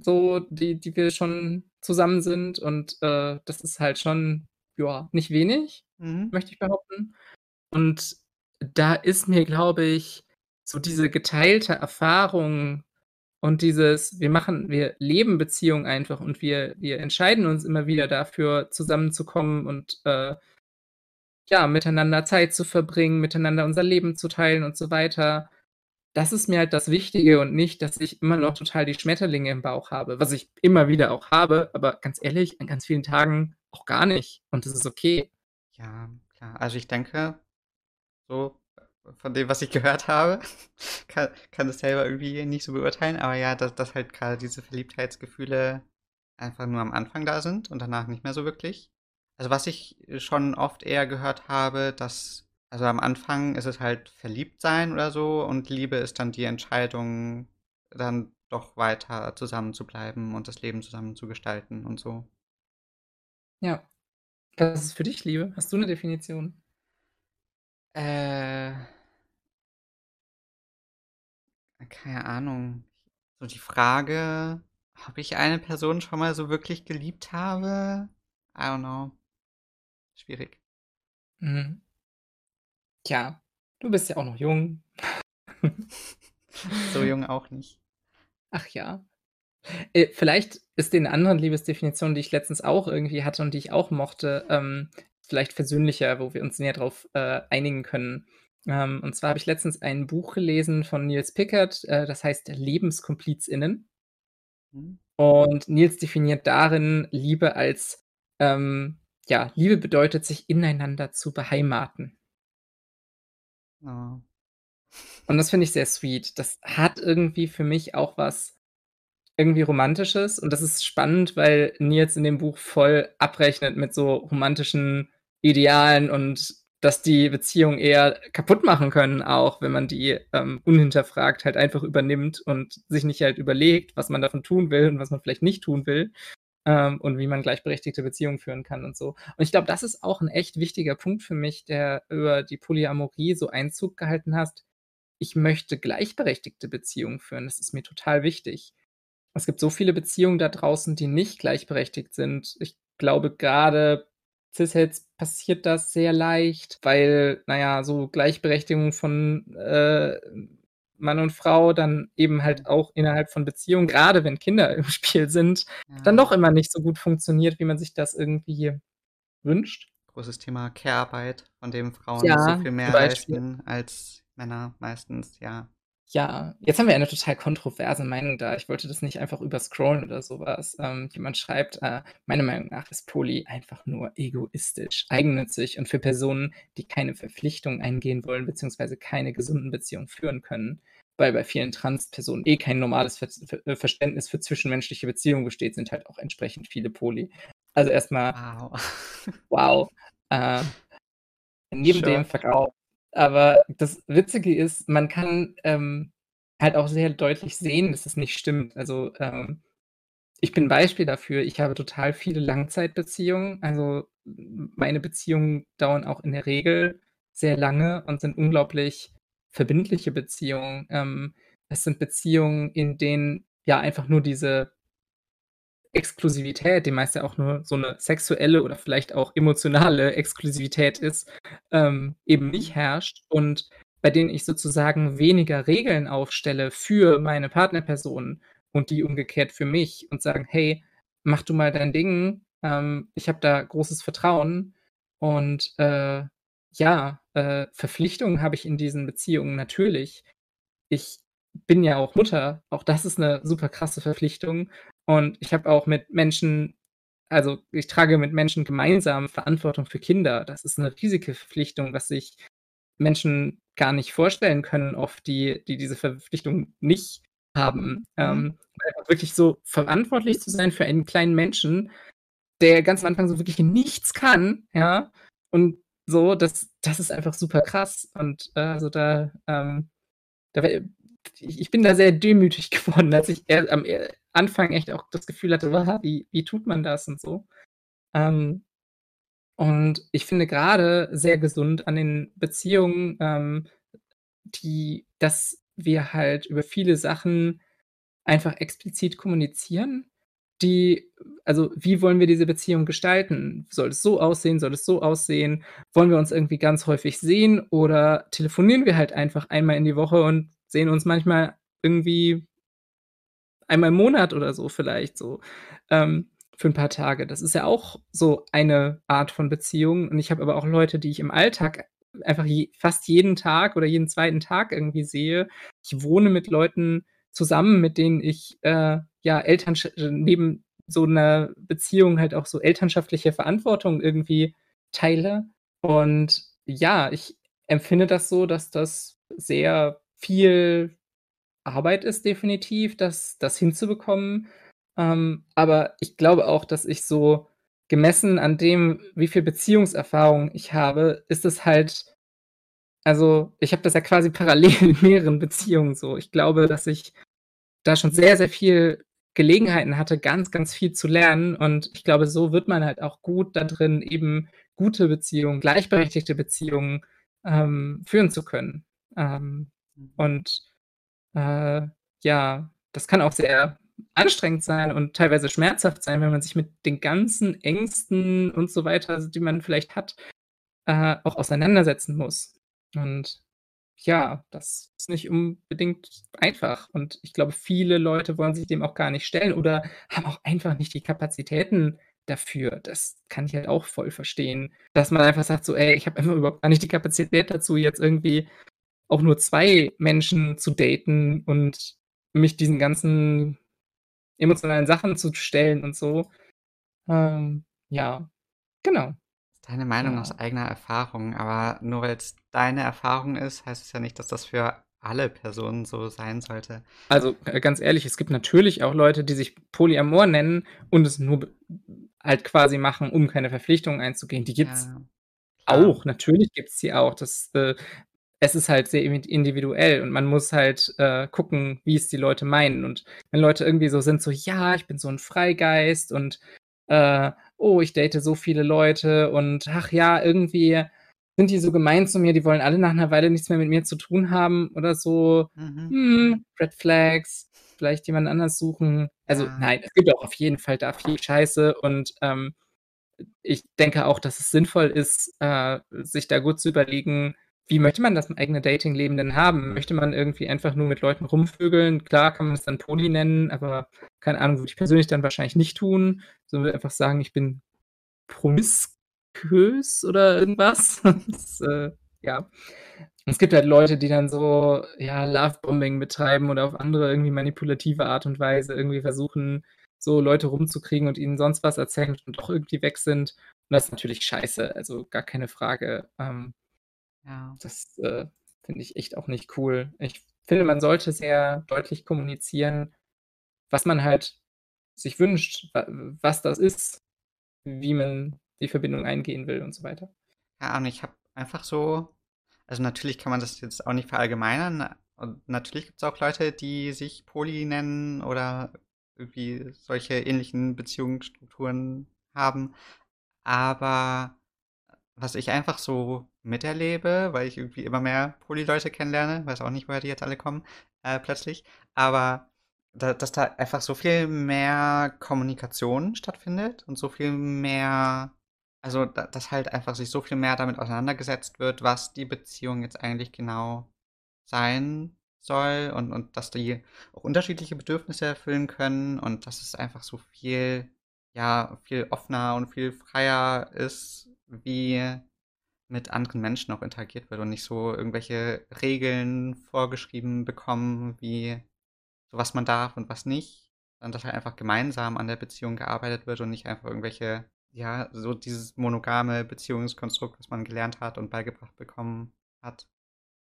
so, die die wir schon zusammen sind und, äh, das ist halt schon, ja, nicht wenig, Mhm. möchte ich behaupten. Und da ist mir, glaube ich, so diese geteilte Erfahrung und dieses wir machen wir leben Beziehungen einfach und wir wir entscheiden uns immer wieder dafür, zusammenzukommen und, äh ja, miteinander Zeit zu verbringen, miteinander unser Leben zu teilen und so weiter. Das ist mir halt das Wichtige und nicht, dass ich immer noch total die Schmetterlinge im Bauch habe, was ich immer wieder auch habe, aber ganz ehrlich, an ganz vielen Tagen auch gar nicht und das ist okay. Ja, klar. Also, ich denke, so von dem, was ich gehört habe, kann kann das selber irgendwie nicht so beurteilen, aber ja, dass dass halt grade diese Verliebtheitsgefühle einfach nur am Anfang da sind und danach nicht mehr so wirklich. Also, was ich schon oft eher gehört habe, dass also, am Anfang ist es halt Verliebtsein oder so und Liebe ist dann die Entscheidung, dann doch weiter zusammen zu bleiben und das Leben zusammen zu gestalten und so. Ja. Was ist für dich Liebe? Hast du 'ne Definition? Äh Keine Ahnung. So die Frage, ob ich eine Person schon mal so wirklich geliebt habe? I don't know. Schwierig. Mhm. Tja, du bist ja auch noch jung. So jung auch nicht. Ach ja. Äh, vielleicht ist dir 'ne andere Liebesdefinition, die ich letztens auch irgendwie hatte und die ich auch mochte, ähm, vielleicht versöhnlicher, wo wir uns näher drauf, äh, einigen können. Ähm, und zwar habe ich letztens ein Buch gelesen von Nils Pickert, äh, das heißt „LebenskomplizInnen“. Mhm. Und Nils definiert darin Liebe als, ähm ja, Liebe bedeutet, sich ineinander zu beheimaten. Oh. Und das finde ich sehr sweet. Das hat irgendwie für mich auch was irgendwie Romantisches und das ist spannend, weil Nils in dem Buch voll abrechnet mit so romantischen Idealen und dass die Beziehung eher kaputt machen können auch, wenn man die, ähm, unhinterfragt halt einfach übernimmt und sich nicht halt überlegt, was man davon tun will und was man vielleicht nicht tun will, ähm, und wie man gleichberechtigte Beziehungen führen kann und so. Und ich glaube, das ist auch 'n echt wichtiger Punkt für mich, der über die Polyamorie so Einzug gehalten hast. Ich möchte gleichberechtigte Beziehungen führen. Das ist mir total wichtig. Es gibt so viele Beziehungen da draußen, die nicht gleichberechtigt sind. Ich glaube, grade Cis-Hets passiert das sehr leicht, weil, na ja, so Gleichberechtigung von, äh Mann und Frau dann eben halt auch innerhalb von Beziehungen, grade wenn Kinder im Spiel sind, dann Ja. doch immer nicht so gut funktioniert, wie man sich das irgendwie wünscht. Großes Thema Care-Arbeit, von dem Frauen so Ja, viel zum mehr leisten als Männer meistens, ja. Ja, jetzt haben wir eine total kontroverse Meinung da. Ich wollte das nicht einfach überscrollen oder so was. Ähm, jemand schreibt, äh: „Meiner Meinung nach ist Poly einfach nur egoistisch, eigennützig und für Personen, die keine Verpflichtungen eingehen wollen, beziehungsweise keine gesunden Beziehungen führen können, weil bei vielen Transpersonen eh kein normales Ver Ver äh, Verständnis für zwischenmenschliche Beziehungen besteht, sind halt auch entsprechend viele Poly.“ Also, erst mal Wow. wow. Äh, neben dem Schock. Verkauf. Aber das Witzige ist, man kann, ähm, halt auch sehr deutlich sehen, dass es nicht stimmt. Also, ähm, ich bin Beispiel dafür. Ich habe total viele Langzeitbeziehungen. Also, meine Beziehungen dauern auch in der Regel sehr lange und sind unglaublich verbindliche Beziehungen. Ähm, es sind Beziehungen, in denen, ja, einfach nur diese Exklusivität, die meist ja auch nur so 'ne sexuelle oder vielleicht auch emotionale Exklusivität ist, ähm, eben nicht herrscht und bei denen ich sozusagen weniger Regeln aufstelle für meine Partnerperson und die umgekehrt für mich und sagen: „Hey, mach du mal dein Ding. Ähm, ich habe da großes Vertrauen.“ Und, äh, ja, äh, Verpflichtungen habe ich in diesen Beziehungen natürlich. Ich bin ja auch Mutter, auch das ist 'ne super krasse Verpflichtung und ich habe auch mit Menschen also, ich trage mit Menschen gemeinsam Verantwortung für Kinder. Das ist 'ne riesige Verpflichtung, was sich Menschen gar nicht vorstellen können oft, die die diese Verpflichtung nicht haben. Mhm. Ähm, wirklich so verantwortlich zu sein für einen kleinen Menschen, der ganz am Anfang so wirklich nichts kann, ja? Und so, das das ist einfach super krass und, äh, also, da, ähm da ich ich bin da sehr demütig geworden, als ich am Anfang echt auch das Gefühl hatte: „Wa wie wie tut man das?“ und so. Ähm, und ich finde grade sehr gesund an den Beziehungen, ähm, die dass wir halt über viele Sachen einfach explizit kommunizieren, die also, wie wollen wir diese Beziehung gestalten? Soll es so aussehen? Soll es so aussehen? Wollen wir uns irgendwie ganz häufig sehen oder telefonieren wir halt einfach einmal in die Woche und sehen uns manchmal irgendwie einmal im Monat oder so vielleicht so, ähm, für 'n paar Tage. Das ist ja auch so eine Art von Beziehung und ich habe aber auch Leute, die ich im Alltag einfach je fast jeden Tag oder jeden 2. Tag irgendwie sehe. Ich wohne mit Leuten zusammen, mit denen ich, äh, ja, Elternsch neben so 'ner Beziehung halt auch so elternschaftliche Verantwortung irgendwie teile. Und ja, ich empfinde das so, dass das sehr viel Arbeit ist definitiv, das das hinzubekommen. Ähm, aber ich glaube auch, dass ich so gemessen an dem, wie viel Beziehungserfahrung ich habe, ist es halt also, ich habe das ja quasi parallel in mehreren Beziehungen so. Ich glaube, dass ich da schon sehr, sehr viel Gelegenheiten hatte, ganz, ganz viel zu lernen und ich glaube, so wird man halt auch gut da drin, eben gute Beziehungen, gleichberechtigte Beziehungen, ähm, führen zu können. Ähm, Mhm. und, äh, ja, das kann auch sehr anstrengend sein und teilweise schmerzhaft sein, wenn man sich mit den ganzen Ängsten und so weiter, also, die man vielleicht hat, äh, auch auseinandersetzen muss. Und ja, das ist nicht unbedingt einfach und ich glaube, viele Leute wollen sich dem auch gar nicht stellen oder haben auch einfach nicht die Kapazitäten dafür. Das kann ich halt auch voll verstehen, dass man einfach sagt so: „Ey, ich habe einfach überhaupt gar nicht die Kapazität dazu, jetzt irgendwie auch nur 2 Menschen zu daten und mich diesen ganzen emotionalen Sachen zu stellen und so.“ Ähm, ja, genau. Deine Meinung aus Ja. eigener Erfahrung, aber nur weil's deine Erfahrung ist, heißt es ja nicht, dass das für alle Personen so sein sollte. Also, äh, ganz ehrlich, es gibt natürlich auch Leute, die sich Polyamor nennen und es nur halt quasi machen, um keine Verpflichtungen einzugehen. Die gibt's Ja, auch. Natürlich gibt's die auch. Das, äh es ist halt sehr indi individuell und man muss halt, äh, gucken, wie es die Leute meinen. Und wenn Leute irgendwie so sind, so: „Ja, ich bin so 'n Freigeist und, äh, oh, ich date so viele Leute und ach ja, irgendwie sind die so gemein zu mir, die wollen alle nach 'ner Weile nichts mehr mit mir zu tun haben oder so. Mhm. Hm, Red Flags, vielleicht jemand anders suchen.“ Also, Ja. nein, es gibt auch auf jeden Fall da viel Scheiße und, ähm, ich denke auch, dass es sinnvoll ist, äh, sich da gut zu überlegen wie möchte man das eigene Datingleben denn haben? Möchte man irgendwie einfach nur mit Leuten rumvögeln? Klar kann man es dann Poly nennen, aber keine Ahnung, würde ich persönlich dann wahrscheinlich nicht tun. Sondern würde einfach sagen, ich bin promiskuös oder irgendwas. Das, äh, ja. Es gibt halt Leute, die dann so, ja, Lovebombing betreiben oder auf andere irgendwie manipulative Art und Weise irgendwie versuchen, so Leute rumzukriegen und ihnen sonst was erzählen und doch irgendwie weg sind. Und das ist natürlich scheiße, also gar keine Frage. Ähm, Ja. das, äh, finde ich echt auch nicht cool. Ich finde, man sollte sehr deutlich kommunizieren, was man halt sich wünscht, wa was das ist, wie man die Verbindung eingehen will und so weiter. Ja, und ich habe einfach so also, natürlich kann man das jetzt auch nicht verallgemeinern und natürlich gibt's auch Leute, die sich Poly nennen oder irgendwie solche ähnlichen Beziehungsstrukturen haben. Aber was ich einfach so miterlebe, weil ich irgendwie immer mehr Poly-Leute kennenlerne, weiß auch nicht, woher die jetzt alle kommen, äh, plötzlich, aber da, dass da einfach so viel mehr Kommunikation stattfindet und so viel mehr, also da, dass halt einfach sich so viel mehr damit auseinandergesetzt wird, was die Beziehung jetzt eigentlich genau sein soll und, und dass die auch unterschiedliche Bedürfnisse erfüllen können und dass es einfach so viel, ja, viel offener und viel freier ist, wie mit anderen Menschen auch interagiert wird und nicht so irgendwelche Regeln vorgeschrieben bekommen, wie so was man darf und was nicht. Sondern dass halt einfach gemeinsam an der Beziehung gearbeitet wird und nicht einfach irgendwelche, ja, so dieses monogame Beziehungskonstrukt, was man gelernt hat und beigebracht bekommen hat,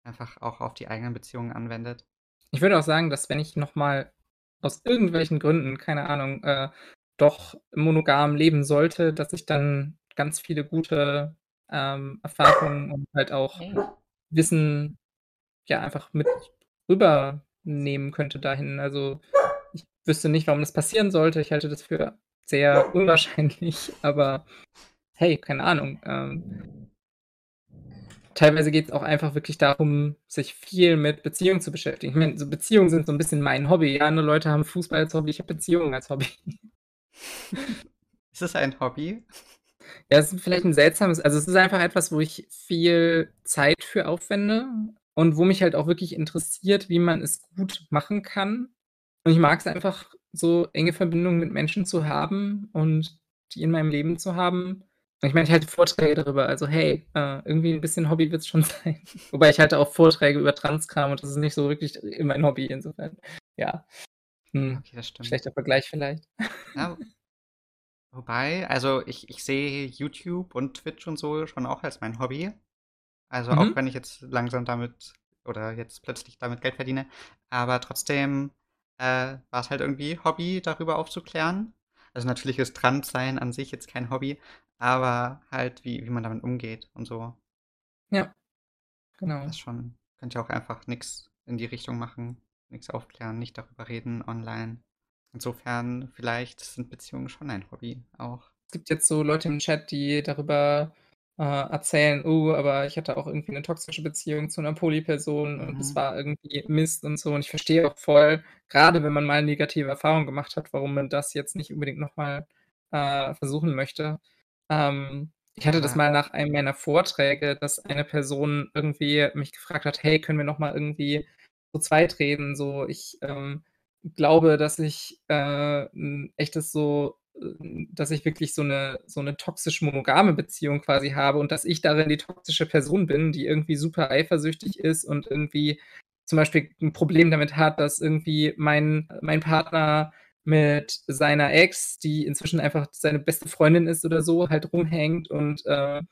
einfach auch auf die eigenen Beziehungen anwendet. Ich würde auch sagen, dass wenn ich noch mal aus irgendwelchen Gründen, keine Ahnung, äh, doch monogam leben sollte, dass ich dann ganz viele gute, ähm, Erfahrungen und halt auch. Wissen, ja, einfach mit rübernehmen könnte dahin. Also, ich wüsste nicht, warum das passieren sollte. Ich halte das für sehr unwahrscheinlich, aber hey, keine Ahnung. Ähm teilweise geht's auch einfach wirklich darum, sich viel mit Beziehungen zu beschäftigen. Ich meine, so Beziehungen sind so 'n bisschen mein Hobby. Ja, andere Leute haben Fußball als Hobby, ich habe Beziehungen als Hobby. Ist es ein Hobby? Ja, es ist vielleicht 'n seltsames also, es ist einfach etwas, wo ich viel Zeit für aufwende und wo mich halt auch wirklich interessiert, wie man es gut machen kann. Und ich mag's einfach, so enge Verbindungen mit Menschen zu haben und die in meinem Leben zu haben. Und ich meine, ich halte Vorträge darüber, also hey, äh, irgendwie 'n bisschen Hobby wird's schon sein. Wobei ich halte auch Vorträge über Transkram und das ist nicht so wirklich mein Hobby, insofern, ja. Hm, Okay, das stimmt. schlechter Vergleich vielleicht. Ja. Wobei, also ich ich sehe YouTube und Twitch und so schon auch als mein Hobby. Also, auch Mhm. wenn ich jetzt langsam damit oder jetzt plötzlich damit Geld verdiene, aber trotzdem, äh, war's halt irgendwie Hobby, darüber aufzuklären. Also, natürlich ist Transsein an sich jetzt kein Hobby, aber halt, wie wie man damit umgeht und so. Ja, genau. Das schon. Könnt ihr auch einfach nix in die Richtung machen, nix aufklären, nicht darüber reden online. Insofern, vielleicht sind Beziehungen schon ein Hobby auch. Es gibt jetzt so Leute im Chat, die darüber, äh, erzählen: „Oh, aber ich hatte auch irgendwie 'ne toxische Beziehung zu 'ner Poly-Person und es Mhm. war irgendwie Mist und so.“ Und ich verstehe auch voll, grade wenn man mal negative Erfahrungen gemacht hat, warum man das jetzt nicht unbedingt noch mal, äh, versuchen möchte. Ähm, ich hatte das mal nach einem meiner Vorträge, dass eine Person irgendwie mich gefragt hat: „Hey, können wir noch mal irgendwie zu zweit reden? So, ich, ähm, glaube, dass ich, äh, 'n echtes so äh, dass ich wirklich so 'ne so 'ne toxisch-monogame Beziehung quasi habe und dass ich darin die toxische Person bin, die irgendwie super eifersüchtig ist und irgendwie zum Beispiel 'n Problem damit hat, dass irgendwie mein mein Partner mit seiner Ex, die inzwischen einfach seine beste Freundin ist oder so, halt rumhängt und, äh,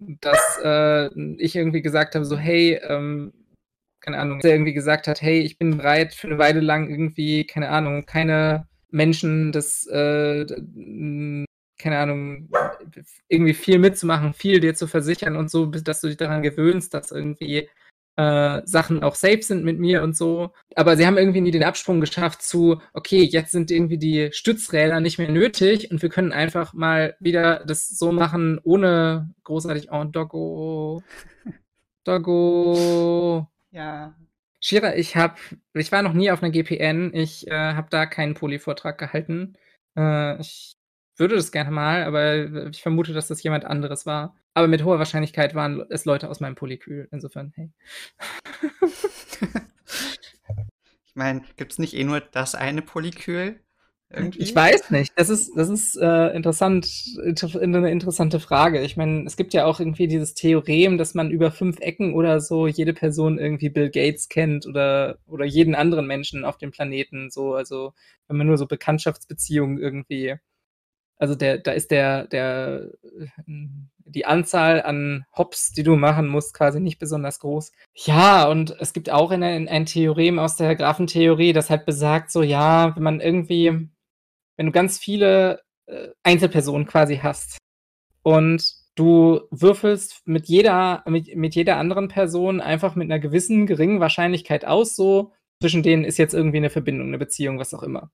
dass, äh, ich irgendwie gesagt habe so: „Hey“, ähm, keine Ahnung, der irgendwie gesagt hat: „Hey, ich bin bereit für 'ne Weile lang irgendwie, keine Ahnung, keine Menschen das, äh, keine Ahnung, irgendwie viel mitzumachen, viel dir zu versichern und so, bis dass du dich daran gewöhnst, dass irgendwie, äh, Sachen auch safe sind mit mir und so.“ Aber sie haben irgendwie nie den Absprung geschafft zu: „Okay, jetzt sind irgendwie die Stützräder nicht mehr nötig und wir können einfach mal wieder das so machen, ohne großartig oh, Doggo. Doggo. Ja. Shira, ich habe ich war noch nie auf 'ner GPN. Ich, äh, habe da keinen Poly-Vortrag gehalten. Äh, ich würde das gerne mal, aber ich vermute, dass das jemand anderes war. Aber mit hoher Wahrscheinlichkeit waren es Leute aus meinem Polykül. Insofern, hey. ich meine, gibt es nicht eh nur das eine Polykül? Irgendwie? Ich weiß nicht. Das ist, das ist äh, interessant, inter eine interessante Frage. Ich meine, es gibt ja auch irgendwie dieses Theorem, dass man über fünf Ecken oder so jede Person irgendwie Bill Gates kennt oder, oder jeden anderen Menschen auf dem Planeten. So, also wenn man nur so Bekanntschaftsbeziehungen irgendwie. Also der, da ist der, der, die Anzahl an Hops, die du machen musst, quasi nicht besonders groß. Ja, und es gibt auch ein, ein Theorem aus der Graphentheorie, das halt besagt, so ja, wenn man irgendwie wenn du ganz viele äh, Einzelpersonen quasi hast und du würfelst mit jeder, mit, mit jeder anderen Person einfach mit einer gewissen geringen Wahrscheinlichkeit aus, so zwischen denen ist jetzt irgendwie eine Verbindung, eine Beziehung, was auch immer.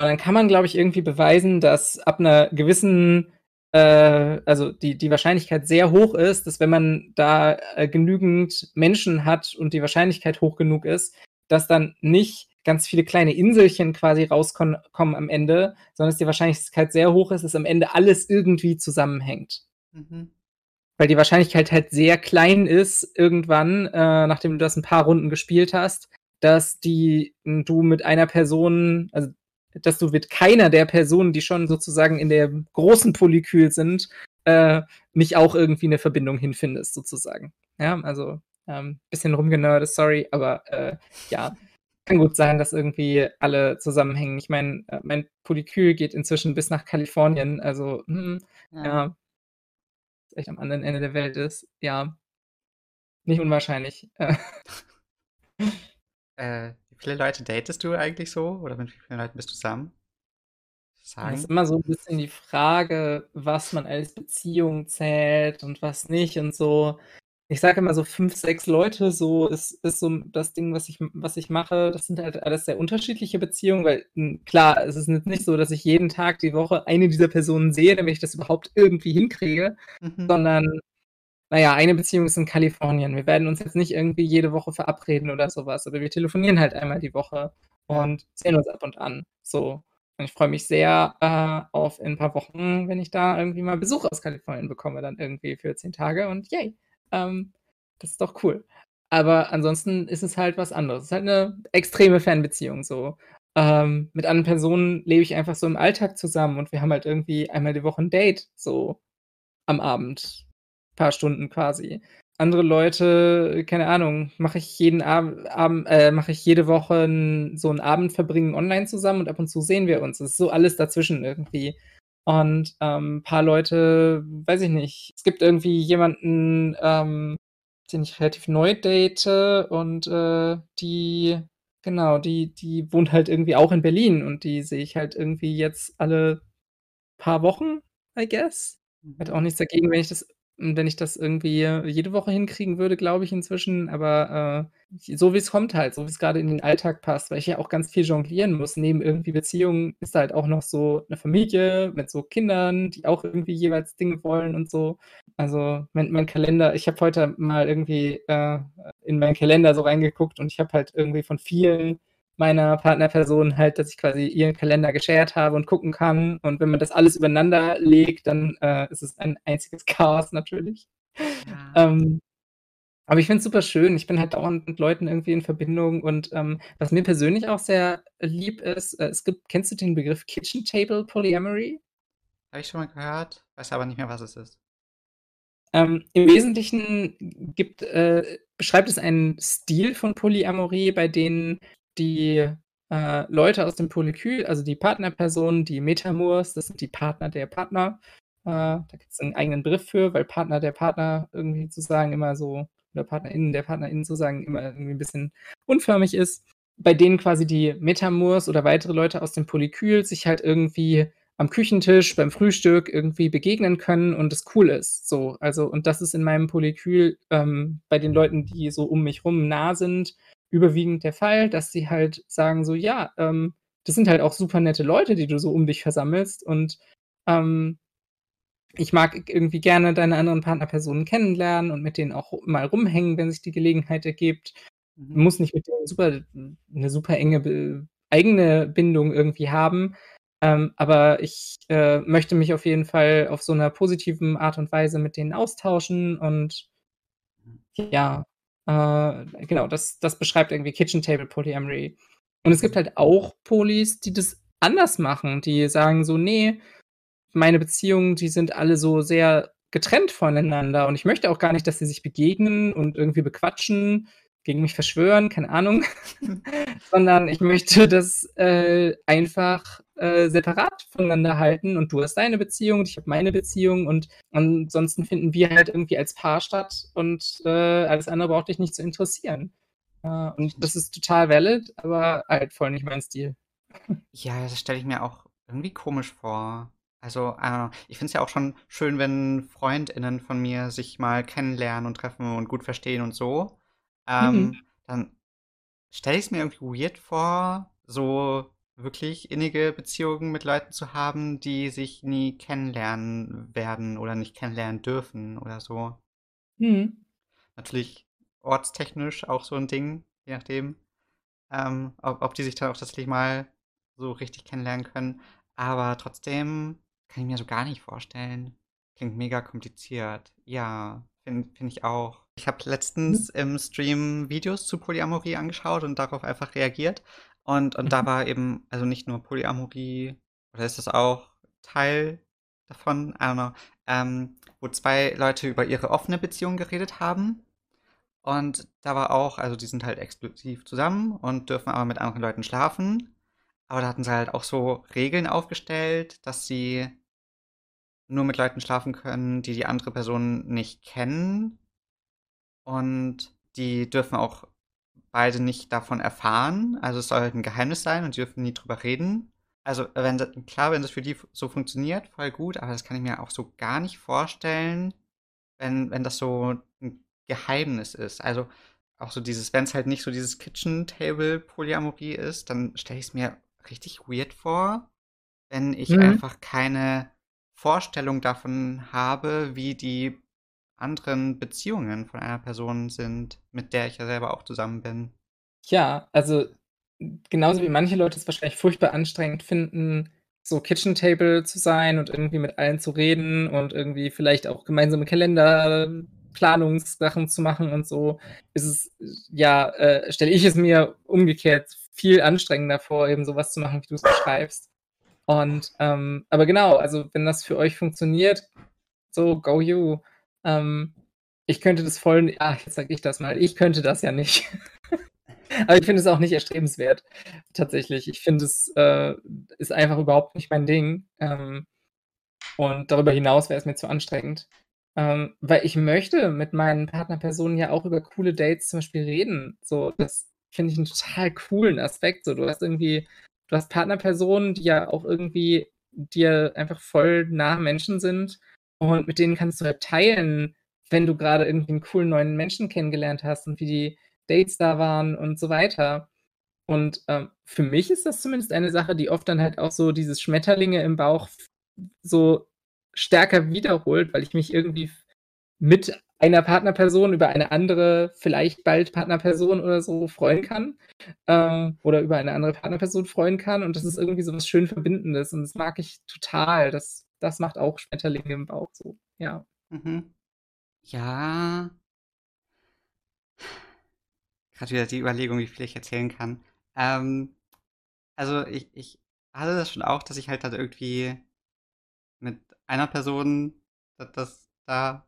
Und dann kann man, glaube ich, irgendwie beweisen, dass ab einer gewissen, äh, also die, die Wahrscheinlichkeit sehr hoch ist, dass wenn man da äh, genügend Menschen hat und die Wahrscheinlichkeit hoch genug ist, dass dann nicht ganz viele kleine Inselchen quasi rauskommen am Ende, sondern dass die Wahrscheinlichkeit sehr hoch ist, dass am Ende alles irgendwie zusammenhängt. Mhm. Weil die Wahrscheinlichkeit halt sehr klein ist, irgendwann, äh, nachdem du das ein paar Runden gespielt hast, dass die du mit einer Person, also dass du mit keiner der Personen, die schon sozusagen in der großen Polykül sind, äh, nicht auch irgendwie eine Verbindung hinfindest, sozusagen. Ja, also ähm, bisschen rumgenördet, sorry, aber äh, ja, kann gut sein, dass irgendwie alle zusammenhängen. Ich meine, äh, mein Polykül geht inzwischen bis nach Kalifornien, also, hm, ja. ja. Echt am anderen Ende der Welt ist. Ja. Nicht unwahrscheinlich. Äh, wie viele Leute datest du eigentlich so? Oder mit wie vielen Leuten bist du zusammen? Das ist immer so ein bisschen die Frage, was man als Beziehung zählt und was nicht und so ich sage immer so fünf, sechs Leute, so ist, ist so das Ding, was ich, was ich mache. Das sind halt alles sehr unterschiedliche Beziehungen, weil hm, klar, es ist nicht so, dass ich jeden Tag die Woche eine dieser Personen sehe, damit ich das überhaupt irgendwie hinkriege, mhm. sondern naja, eine Beziehung ist in Kalifornien. Wir werden uns jetzt nicht irgendwie jede Woche verabreden oder sowas, aber wir telefonieren halt einmal die Woche und sehen uns ab und an. So. Und ich freue mich sehr äh, auf in ein paar Wochen, wenn ich da irgendwie mal Besuch aus Kalifornien bekomme, dann irgendwie für zehn Tage und yay. Ähm, das ist doch cool. Aber ansonsten ist es halt was anderes. Es ist halt eine extreme Fernbeziehung so. Ähm, mit anderen Personen lebe ich einfach so im Alltag zusammen und wir haben halt irgendwie einmal die Woche ein Date, so am Abend. Paar Stunden quasi. Andere Leute, keine Ahnung, mache ich jeden Abend, Abend äh, mache ich jede Woche so einen Abend verbringen online zusammen und ab und zu sehen wir uns. Es ist so alles dazwischen irgendwie. Und ähm, ein paar Leute, weiß ich nicht, es gibt irgendwie jemanden, ähm, den ich relativ neu date und äh, die, genau, die, die wohnt halt irgendwie auch in Berlin und die sehe ich halt irgendwie jetzt alle paar Wochen, I guess. Mhm. Hat auch nichts dagegen, wenn ich das wenn ich das irgendwie jede Woche hinkriegen würde, glaube ich inzwischen, aber äh, so wie es kommt halt, so wie es gerade in den Alltag passt, weil ich ja auch ganz viel jonglieren muss. Neben irgendwie Beziehungen ist da halt auch noch so eine Familie mit so Kindern, die auch irgendwie jeweils Dinge wollen und so. Also mein, mein Kalender, ich habe heute mal irgendwie äh, in meinen Kalender so reingeguckt und ich habe halt irgendwie von vielen meiner Partnerperson halt, dass ich quasi ihren Kalender geshared habe und gucken kann. Und wenn man das alles übereinander legt, dann äh, ist es ein einziges Chaos natürlich. Ja. Ähm, aber ich finde es super schön. Ich bin halt dauernd mit Leuten irgendwie in Verbindung. Und ähm, was mir persönlich auch sehr lieb ist, äh, es gibt, kennst du den Begriff Kitchen Table Polyamory? Habe ich schon mal gehört, weiß aber nicht mehr, was es ist. Ähm, Im Wesentlichen gibt, äh, beschreibt es einen Stil von Polyamorie, bei denen die äh, Leute aus dem Polykül, also die Partnerpersonen, die Metamors, das sind die Partner der Partner. Äh, da gibt es einen eigenen Begriff für, weil Partner der Partner irgendwie zu sagen immer so, oder PartnerInnen der PartnerInnen zu sagen, immer irgendwie ein bisschen unförmig ist. Bei denen quasi die Metamors oder weitere Leute aus dem Polykül sich halt irgendwie am Küchentisch, beim Frühstück irgendwie begegnen können und es cool ist. So, also, und das ist in meinem Polykül ähm, bei den Leuten, die so um mich rum nah sind, überwiegend der Fall, dass sie halt sagen so, ja, ähm, das sind halt auch super nette Leute, die du so um dich versammelst und ähm, ich mag irgendwie gerne deine anderen Partnerpersonen kennenlernen und mit denen auch mal rumhängen, wenn sich die Gelegenheit ergibt. Mhm. Muss nicht mit denen super, eine super enge eigene Bindung irgendwie haben, Ähm, aber ich, äh, möchte mich auf jeden Fall auf so 'ner positiven Art und Weise mit denen austauschen und ja, äh, genau, das das beschreibt irgendwie Kitchen Table Polyamory. Und es gibt halt auch Polis, die das anders machen, die sagen so: „Ne, meine Beziehungen, die sind alle so sehr getrennt voneinander und ich möchte auch gar nicht, dass sie sich begegnen und irgendwie bequatschen, gegen mich verschwören, keine Ahnung, sondern ich möchte das, äh, einfach, äh, separat voneinander halten und du hast deine Beziehung und ich habe meine Beziehung und ansonsten finden wir halt irgendwie als Paar statt und, äh, alles andere braucht dich nicht zu interessieren.“ Äh, und das ist total valid, aber halt voll nicht mein Stil. Ja, das stelle ich mir auch irgendwie komisch vor. Also, äh, ich finde es ja auch schon schön, wenn FreundInnen von mir sich mal kennenlernen und treffen und gut verstehen und so. Mhm. Ähm, dann stelle ich es mir irgendwie weird vor, so wirklich innige Beziehungen mit Leuten zu haben, die sich nie kennenlernen werden oder nicht kennenlernen dürfen oder so. Mhm. Natürlich ortstechnisch auch so ein Ding, je nachdem, ähm, ob, ob die sich dann auch tatsächlich mal so richtig kennenlernen können. Aber trotzdem kann ich mir so gar nicht vorstellen. Klingt mega kompliziert. Ja, finde find ich auch. Ich habe Mhm. letztens im Stream Videos zu Polyamorie angeschaut und darauf einfach reagiert. Und, und da Mhm. war eben, also nicht nur Polyamorie, oder ist das auch Teil davon? I don't know. Ähm, wo zwei Leute über ihre offene Beziehung geredet haben. Und da war auch, also die sind halt exklusiv zusammen und dürfen aber mit anderen Leuten schlafen. Aber da hatten sie halt auch so Regeln aufgestellt, dass sie nur mit Leuten schlafen können, die die andere Person nicht kennen. Und die dürfen auch beide nicht davon erfahren. Also es soll halt ein Geheimnis sein und die dürfen nie drüber reden. Also wenn das, klar, wenn das für die so funktioniert, voll gut, aber das kann ich mir auch so gar nicht vorstellen, wenn, wenn das so ein Geheimnis ist. Also auch so dieses, wenn es halt nicht so dieses Kitchen Table Polyamorie ist, dann stelle ich es mir richtig weird vor, wenn ich Mhm. einfach keine Vorstellung davon habe, wie die anderen Beziehungen von einer Person sind, mit der ich ja selber auch zusammen bin. Ja, also, genauso wie manche Leute es wahrscheinlich furchtbar anstrengend finden, so Kitchen Table zu sein und irgendwie mit allen zu reden und irgendwie vielleicht auch gemeinsame Kalenderplanungssachen zu machen und so, ist es ja, äh, stelle ich es mir umgekehrt viel anstrengender vor, eben so was zu machen, wie du's beschreibst. Und, ähm aber genau, also, wenn das für euch funktioniert, so go you. Ähm, ich könnte das voll ah, jetzt sage ich das mal, ich könnte das ja nicht. Aber ich finde es auch nicht erstrebenswert, tatsächlich. Ich finde, es, äh, ist einfach überhaupt nicht mein Ding. Ähm, und darüber hinaus wäre es mir zu anstrengend. Ähm, weil ich möchte mit meinen Partnerpersonen ja auch über coole Dates zum Beispiel reden. So, das finde ich 'n total coolen Aspekt. So, du hast irgendwie du hast Partnerpersonen, die ja auch irgendwie dir einfach voll nahe Menschen sind und mit denen kannst du halt teilen, wenn du grade irgendwie 'n coolen neuen Menschen kennengelernt hast und wie die Dates da waren und so weiter. Und, ähm, für mich ist das zumindest eine Sache, die oft dann halt auch so dieses Schmetterlinge im Bauch so stärker wiederholt, weil ich mich irgendwie mit einer Partnerperson über eine andere, vielleicht bald Partnerperson oder so freuen kann, ähm, oder über eine andere Partnerperson freuen kann und das ist irgendwie so was schön Verbindendes und das mag ich total. Das das macht auch Schmetterlinge im Bauch so, ja. Mhm. Ja. Gerade wieder die Überlegung, wie viel ich erzählen kann. Ähm, also ich, ich hatte das schon auch, dass ich halt dann irgendwie mit einer Person, dass das da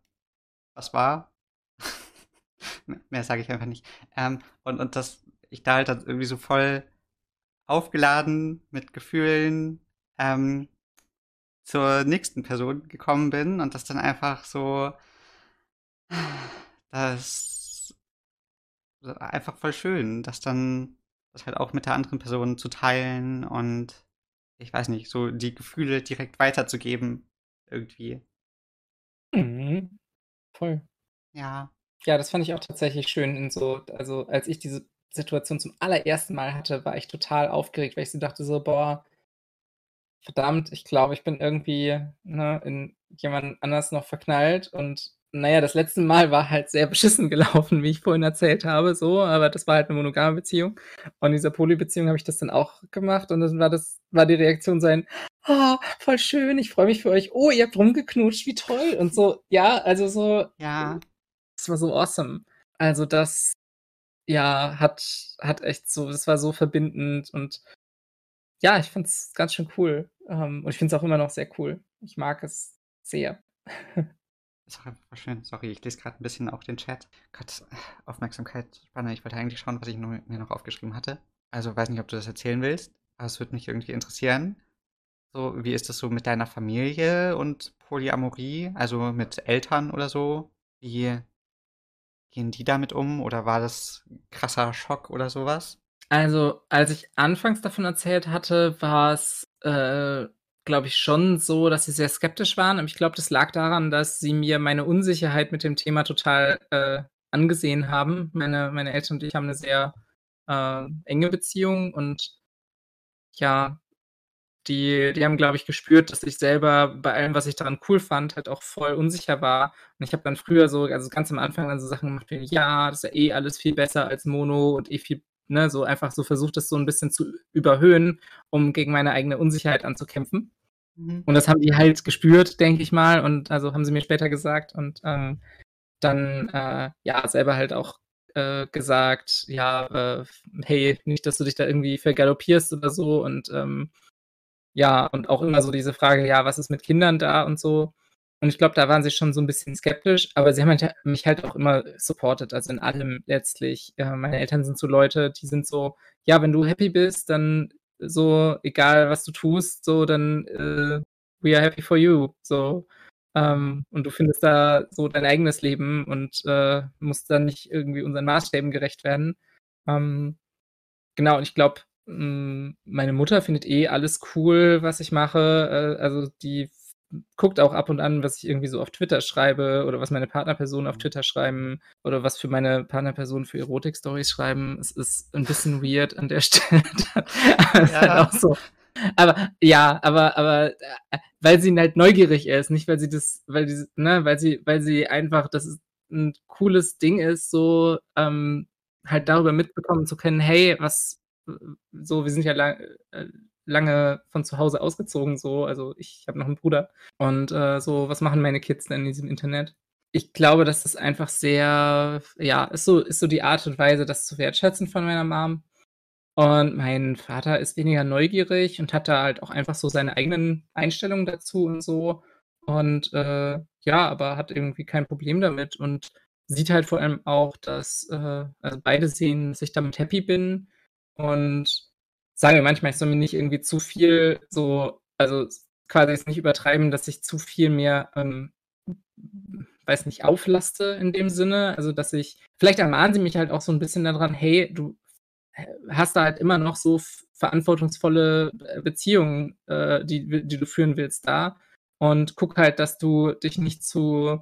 was war. Mehr sage ich einfach nicht. Ähm, und, und dass ich da halt dann irgendwie so voll aufgeladen mit Gefühlen ähm, zur nächsten Person gekommen bin und das dann einfach so, das einfach voll schön, das dann das halt auch mit der anderen Person zu teilen und ich weiß nicht, so die Gefühle direkt weiterzugeben irgendwie. Mhm. Voll. Ja. Ja, das fand ich auch tatsächlich schön in so also, als ich diese Situation zum allerersten Mal hatte, war ich total aufgeregt, weil ich so dachte so: „Boah“ „verdammt, ich glaube, ich bin irgendwie, ne, in jemanden anders noch verknallt und na ja, das letzte Mal war halt sehr beschissen gelaufen, wie ich vorhin erzählt habe, so, aber das war halt 'ne monogame Beziehung. Und in dieser Poly-Beziehung habe ich das dann auch gemacht und dann war das war die Reaktion so ein: „Oh, voll schön, ich freue mich für euch. Oh, ihr habt rumgeknutscht, wie toll.“ Und so, ja, also so Ja. das war so awesome. Also, das, ja, hat hat echt so das war so verbindend und ja, ich fand es ganz schön cool. Ähm, und ich finde es auch immer noch sehr cool. Ich mag es sehr. Auch einfach schön. Sorry, ich lese gerade ein bisschen auch den Chat. Gott, Aufmerksamkeitsspanne. Ich wollte eigentlich schauen, was ich nur, mir noch aufgeschrieben hatte. Also, weiß nicht, ob du das erzählen willst, aber es würde mich irgendwie interessieren. So, wie ist das so mit deiner Familie und Polyamorie? Also mit Eltern oder so? Wie gehen die damit um? Oder war das krasser Schock oder sowas? Also, als ich anfangs davon erzählt hatte, war's, äh, glaube ich, schon so, dass sie sehr skeptisch waren. Aber ich glaube, das lag daran, dass sie mir meine Unsicherheit mit dem Thema total, äh, angesehen haben. Meine meine Eltern und ich haben 'ne sehr, äh, enge Beziehung und ja, die die haben, glaube ich, gespürt, dass ich selber bei allem, was ich daran cool fand, halt auch voll unsicher war. Und ich habe dann früher so also ganz am Anfang dann so Sachen gemacht wie: „Ja, das ist ja eh alles viel besser als Mono und eh viel“ ne, so einfach so versucht, das so 'n bisschen zu überhöhen, um gegen meine eigene Unsicherheit anzukämpfen. Mhm. Und das haben die halt gespürt, denke ich mal, und also, haben sie mir später gesagt und, ähm, dann, äh, ja, selber halt auch, äh, gesagt, ja, äh, „Hey, nicht, dass du dich da irgendwie vergaloppierst oder so“ und, ähm, ja, und auch immer so diese Frage: „Ja, was ist mit Kindern da?“ und so. Und ich glaube, da waren sie schon so 'n bisschen skeptisch, aber sie haben halt mich halt auch immer supported, also in allem letztlich. Äh, meine Eltern sind so Leute, die sind so: „Ja, wenn du happy bist, dann so egal, was du tust, so, dann, äh, we are happy for you“, so. Ähm, und du findest da so dein eigenes Leben und, äh, musst dann nicht irgendwie unseren Maßstäben gerecht werden. Ähm, genau, und ich glaube, meine Mutter findet eh alles cool, was ich mache. Äh, also, die guckt auch ab und an, was ich irgendwie so auf Twitter schreibe oder was meine Partnerpersonen auf Mhm. Twitter schreiben oder was für meine Partnerpersonen für Erotik-Stories schreiben. Es ist 'n bisschen weird an der Stelle. Aber ist halt Ja. auch so. Aber ja, aber aber, äh, weil sie halt neugierig ist, nicht weil sie das weil die ne, weil sie weil sie einfach dass es 'n cooles Ding ist, so, ähm, halt darüber mitbekommen zu können: „Hey, was“ so, wir sind ja la äh, lange von zu Hause ausgezogen so. Also, ich habe noch 'n Bruder und, äh, so: „Was machen meine Kids denn in diesem Internet?“ Ich glaube, dass das einfach sehr ja, ist so ist so die Art und Weise, das zu wertschätzen von meiner Mom. Und mein Vater ist weniger neugierig und hat da halt auch einfach so seine eigenen Einstellungen dazu und so. Und, äh, ja, aber hat irgendwie kein Problem damit und sieht halt vor allem auch, dass, äh also beide sehen, dass ich damit happy bin und sagen mir manchmal, ich soll mir nicht irgendwie zu viel so also quasi es nicht übertreiben, dass ich zu viel mir, ähm, weiß nicht, auflaste in dem Sinne. Also, dass ich vielleicht ermahnen sie mich halt auch so 'n bisschen da dran: „Hey, du hast da halt immer noch so verantwortungsvolle, äh, Beziehungen, äh, die die du führen willst da. Und guck halt, dass du dich nicht zu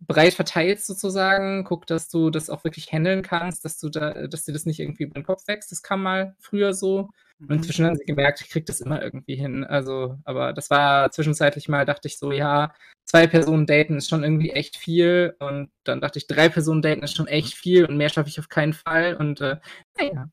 breit verteilst sozusagen. Guck, dass du das auch wirklich händeln kannst, dass du da dass dir das nicht irgendwie über den Kopf wächst.“ Das kam mal früher so. Und Mhm. inzwischen haben sie gemerkt, ich kriege das immer irgendwie hin. Also aber das war zwischenzeitlich mal dachte ich so: „Ja, 2 Personen daten ist schon irgendwie echt viel.“ Und dann dachte ich: „3 Personen daten ist schon echt viel und mehr schaffe ich auf keinen Fall.“ Und, äh, na ja,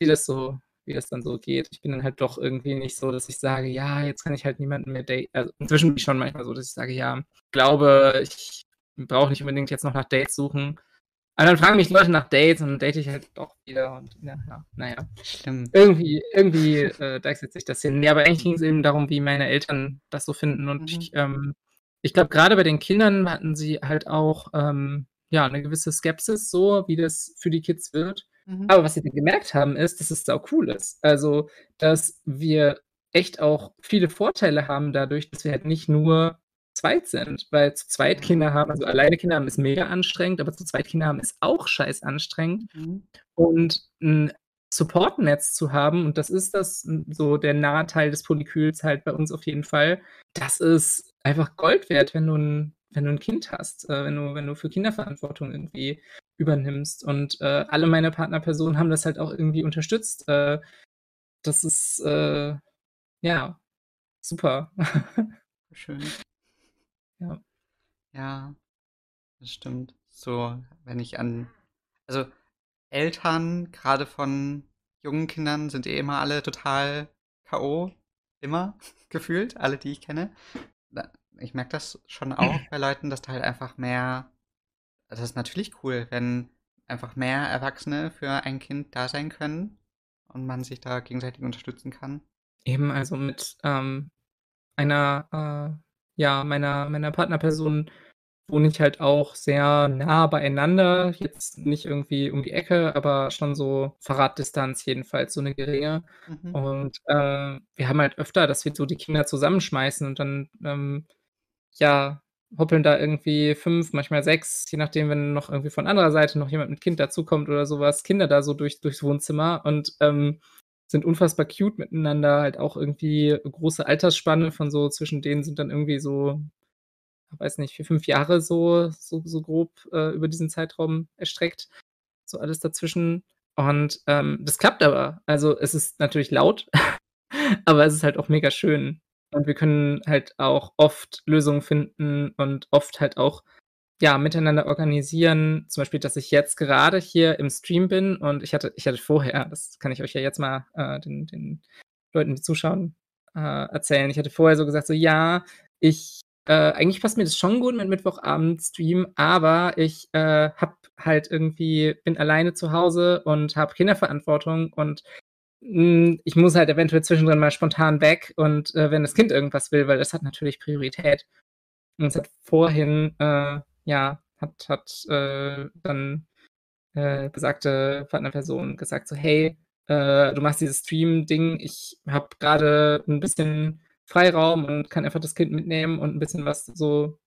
wie das so wie das dann so geht. Ich bin dann halt doch irgendwie nicht so, dass ich sage: „Ja, jetzt kann ich halt niemanden mehr date“ also, inzwischen bin ich schon manchmal so, dass ich sage: „Ja, glaube, ich brauche nicht unbedingt jetzt noch nach Dates suchen.“ Aber dann fragen mich Leute nach Dates und dann date ich halt doch wieder und ja, ja, na ja. Schlimm. Irgendwie irgendwie, äh, deichselt sich das hin. Ne, aber eigentlich ging's eben darum, wie meine Eltern das so finden und Mhm. ich, ähm ich glaube, grade bei den Kindern hatten sie halt auch, ähm, ja, 'ne gewisse Skepsis so, wie das für die Kids wird. Mhm. Aber was sie dann gemerkt haben, ist, dass es saucool ist. Also, dass wir echt auch viele Vorteile haben dadurch, dass wir halt nicht nur zweit sind, weil zu zweit. Kinder haben also alleine Kinder haben ist mega anstrengend, aber zu zweit Kinder haben ist auch scheißanstrengend. Mhm. Und 'n Support-Netz zu haben, und das ist das n so der Nahteil des Polyküls halt bei uns auf jeden Fall. Das ist einfach Gold wert, wenn du 'n wenn du 'n Kind hast, äh, wenn du wenn du für Kinder Verantwortung irgendwie übernimmst. Und, äh, alle meine Partnerpersonen haben das halt auch irgendwie unterstützt. Äh, das ist, äh, ja, super. Schön. Ja. Ja. Das stimmt. So, wenn ich an. Also, Eltern, gerade von jungen Kindern, sind eh immer alle total K.O. Immer gefühlt, alle, die ich kenne. Ich merke das schon auch bei Leuten, dass da halt einfach mehr. Das ist natürlich cool, wenn einfach mehr Erwachsene für ein Kind da sein können und man sich da gegenseitig unterstützen kann. Eben, also mit ähm, einer, äh, ja, meiner, meiner Partnerperson wohne ich halt auch sehr nah beieinander. Jetzt nicht irgendwie um die Ecke, aber schon so Fahrraddistanz jedenfalls, so eine geringe. Mhm. Und äh, wir haben halt öfter, dass wir so die Kinder zusammenschmeißen und dann, ähm, ja, hoppeln da irgendwie fünf, manchmal sechs, je nachdem, wenn noch irgendwie von anderer Seite noch jemand mit Kind dazukommt oder sowas, Kinder da so durch, durchs Wohnzimmer und ähm, sind unfassbar cute miteinander, halt auch irgendwie große Altersspanne von so, zwischen denen sind dann irgendwie so weiß nicht, vier, fünf Jahre so, so, so grob äh, über diesen Zeitraum erstreckt. So alles dazwischen. Und ähm, das klappt aber. Also es ist natürlich laut, aber es ist halt auch mega schön. Und wir können halt auch oft Lösungen finden und oft halt auch ja, miteinander organisieren. Zum Beispiel, dass ich jetzt gerade hier im Stream bin und ich hatte, ich hatte vorher, das kann ich euch ja jetzt mal äh, den, den Leuten, die zuschauen, äh, erzählen. Ich hatte vorher so gesagt, so ja, ich äh, eigentlich passt mir das schon gut mit Mittwochabend-Stream, aber ich äh, habe halt irgendwie, bin alleine zu Hause und habe Kinderverantwortung und mh, hm, ich muss halt eventuell zwischendrin mal spontan weg und äh, wenn das Kind irgendwas will, weil das hat natürlich Priorität. Und es hat vorhin, äh, ja, hat, hat äh, dann äh, besagte Partnerperson gesagt, so, hey, äh, du machst dieses Stream-Ding, ich habe gerade ein bisschen Freiraum und kann einfach das Kind mitnehmen und ein bisschen was so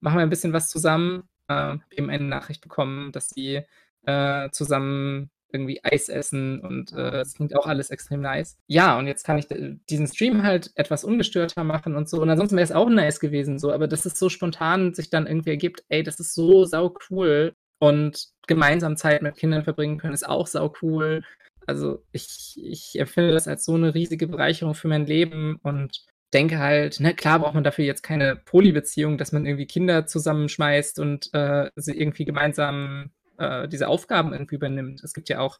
machen wir ein bisschen was zusammen. Äh, eben eine Nachricht bekommen, dass sie äh, zusammen irgendwie Eis essen und äh, das klingt auch alles extrem nice. Ja, und jetzt kann ich diesen Stream halt etwas ungestörter machen und so. Und ansonsten wäre es auch nice gewesen, so. Aber das ist so spontan sich dann irgendwie ergibt, ey, das ist so sau cool. Und gemeinsam Zeit mit Kindern verbringen können, ist auch sau cool also ich, ich empfinde das als so eine riesige Bereicherung für mein Leben und denke halt, ne, klar braucht man dafür jetzt keine Polybeziehung, dass man irgendwie Kinder zusammenschmeißt und äh, sie irgendwie gemeinsam äh, diese Aufgaben irgendwie übernimmt. Es gibt ja auch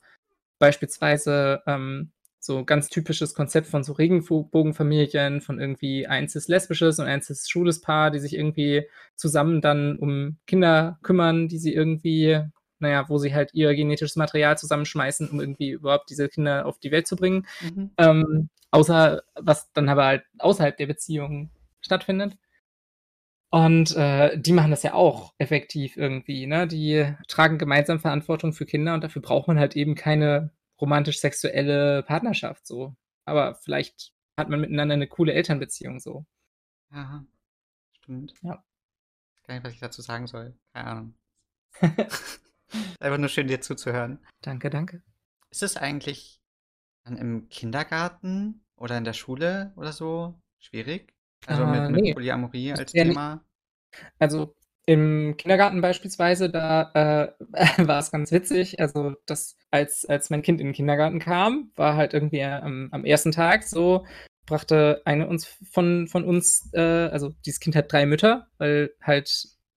beispielsweise ähm, so ganz typisches Konzept von so Regenbogenfamilien, von irgendwie eins ist lesbisches und eins ist schwules Paar, die sich irgendwie zusammen dann um Kinder kümmern, die sie irgendwie naja, wo sie halt ihr genetisches Material zusammenschmeißen, um irgendwie überhaupt diese Kinder auf die Welt zu bringen. Mhm. Ähm, außer, was dann aber halt außerhalb der Beziehung stattfindet. Und äh, die machen das ja auch effektiv irgendwie, ne? Die tragen gemeinsam Verantwortung für Kinder und dafür braucht man halt eben keine romantisch-sexuelle Partnerschaft so. Aber vielleicht hat man miteinander eine coole Elternbeziehung so. Ja, stimmt. Ja. Ich weiß gar nicht, was ich dazu sagen soll. Keine Ahnung. Einfach nur schön, dir zuzuhören. Danke, danke. Ist es eigentlich dann im Kindergarten oder in der Schule oder so schwierig? Also mit, Äh, mit ne. Polyamorie als Ja. Thema? Also im Kindergarten beispielsweise, da äh, war es ganz witzig. Also, das, als, als mein Kind in den Kindergarten kam, war halt irgendwie am, am ersten Tag so, brachte eine uns von, von uns, äh, also dieses Kind hat drei Mütter, weil halt,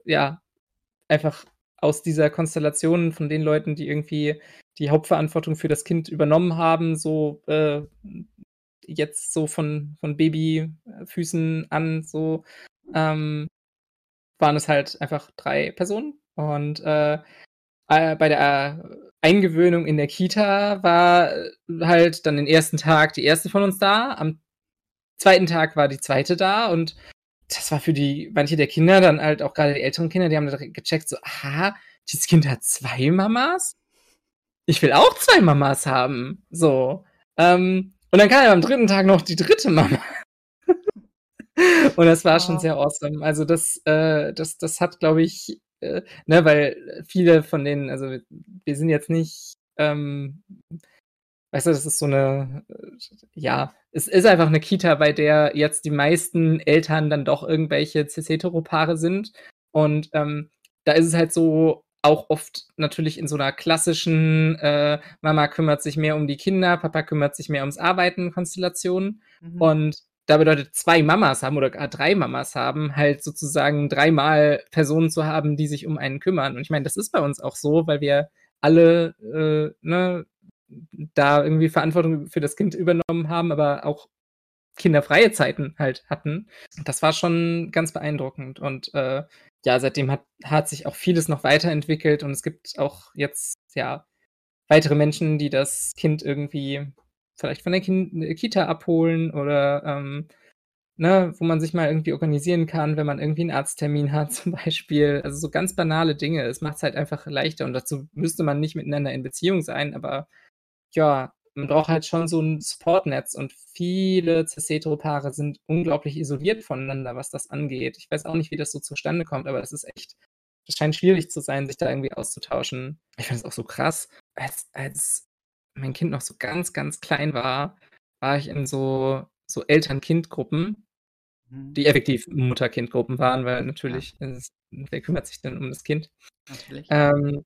ja, einfach aus dieser Konstellation von den Leuten, die irgendwie die Hauptverantwortung für das Kind übernommen haben, so äh, jetzt so von, von Babyfüßen an, so ähm, waren es halt einfach drei Personen. Und äh, äh, bei der Eingewöhnung in der Kita war halt dann den ersten Tag die erste von uns da, am zweiten Tag war die zweite da und das war für die, manche der Kinder, dann halt auch gerade die älteren Kinder, die haben gecheckt, so, aha, dieses Kind hat zwei Mamas? Ich will auch zwei Mamas haben. So. Ähm, und dann kam ja am dritten Tag noch die dritte Mama. und das war oh. schon sehr awesome. Also das, äh, das, das hat, glaube ich, äh, ne, weil viele von denen, also wir, wir sind jetzt nicht, ähm, weißt du, das ist so eine, ja, es ist einfach eine Kita, bei der jetzt die meisten Eltern dann doch irgendwelche cis-hetero-Paare sind. Und ähm, da ist es halt so, auch oft natürlich in so einer klassischen äh, Mama kümmert sich mehr um die Kinder, Papa kümmert sich mehr ums Arbeiten Konstellation. Mhm. Und da bedeutet, 2 Mamas haben oder gar 3 Mamas haben, halt sozusagen dreimal Personen zu haben, die sich um einen kümmern. Und ich meine, das ist bei uns auch so, weil wir alle, äh, ne, da irgendwie Verantwortung für das Kind übernommen haben, aber auch kinderfreie Zeiten halt hatten. Das war schon ganz beeindruckend. Und äh, ja, seitdem hat, hat sich auch vieles noch weiterentwickelt und es gibt auch jetzt, ja, weitere Menschen, die das Kind irgendwie vielleicht von der kind Kita abholen oder ähm, ne, wo man sich mal irgendwie organisieren kann, wenn man irgendwie einen Arzttermin hat, zum Beispiel. Also so ganz banale Dinge. Es macht es halt einfach leichter und dazu müsste man nicht miteinander in Beziehung sein, aber ja, man braucht halt schon so ein Supportnetz und viele cis-hetero-Paare sind unglaublich isoliert voneinander, was das angeht. Ich weiß auch nicht, wie das so zustande kommt, aber es ist echt es scheint schwierig zu sein, sich da irgendwie auszutauschen. Ich finde es auch so krass, als als mein Kind noch so ganz, ganz klein war, war ich in so so Eltern-Kind-Gruppen, Mhm. die effektiv Mutter-Kind-Gruppen waren, weil Ja. natürlich ist wer kümmert sich denn um das Kind? Natürlich. Ähm,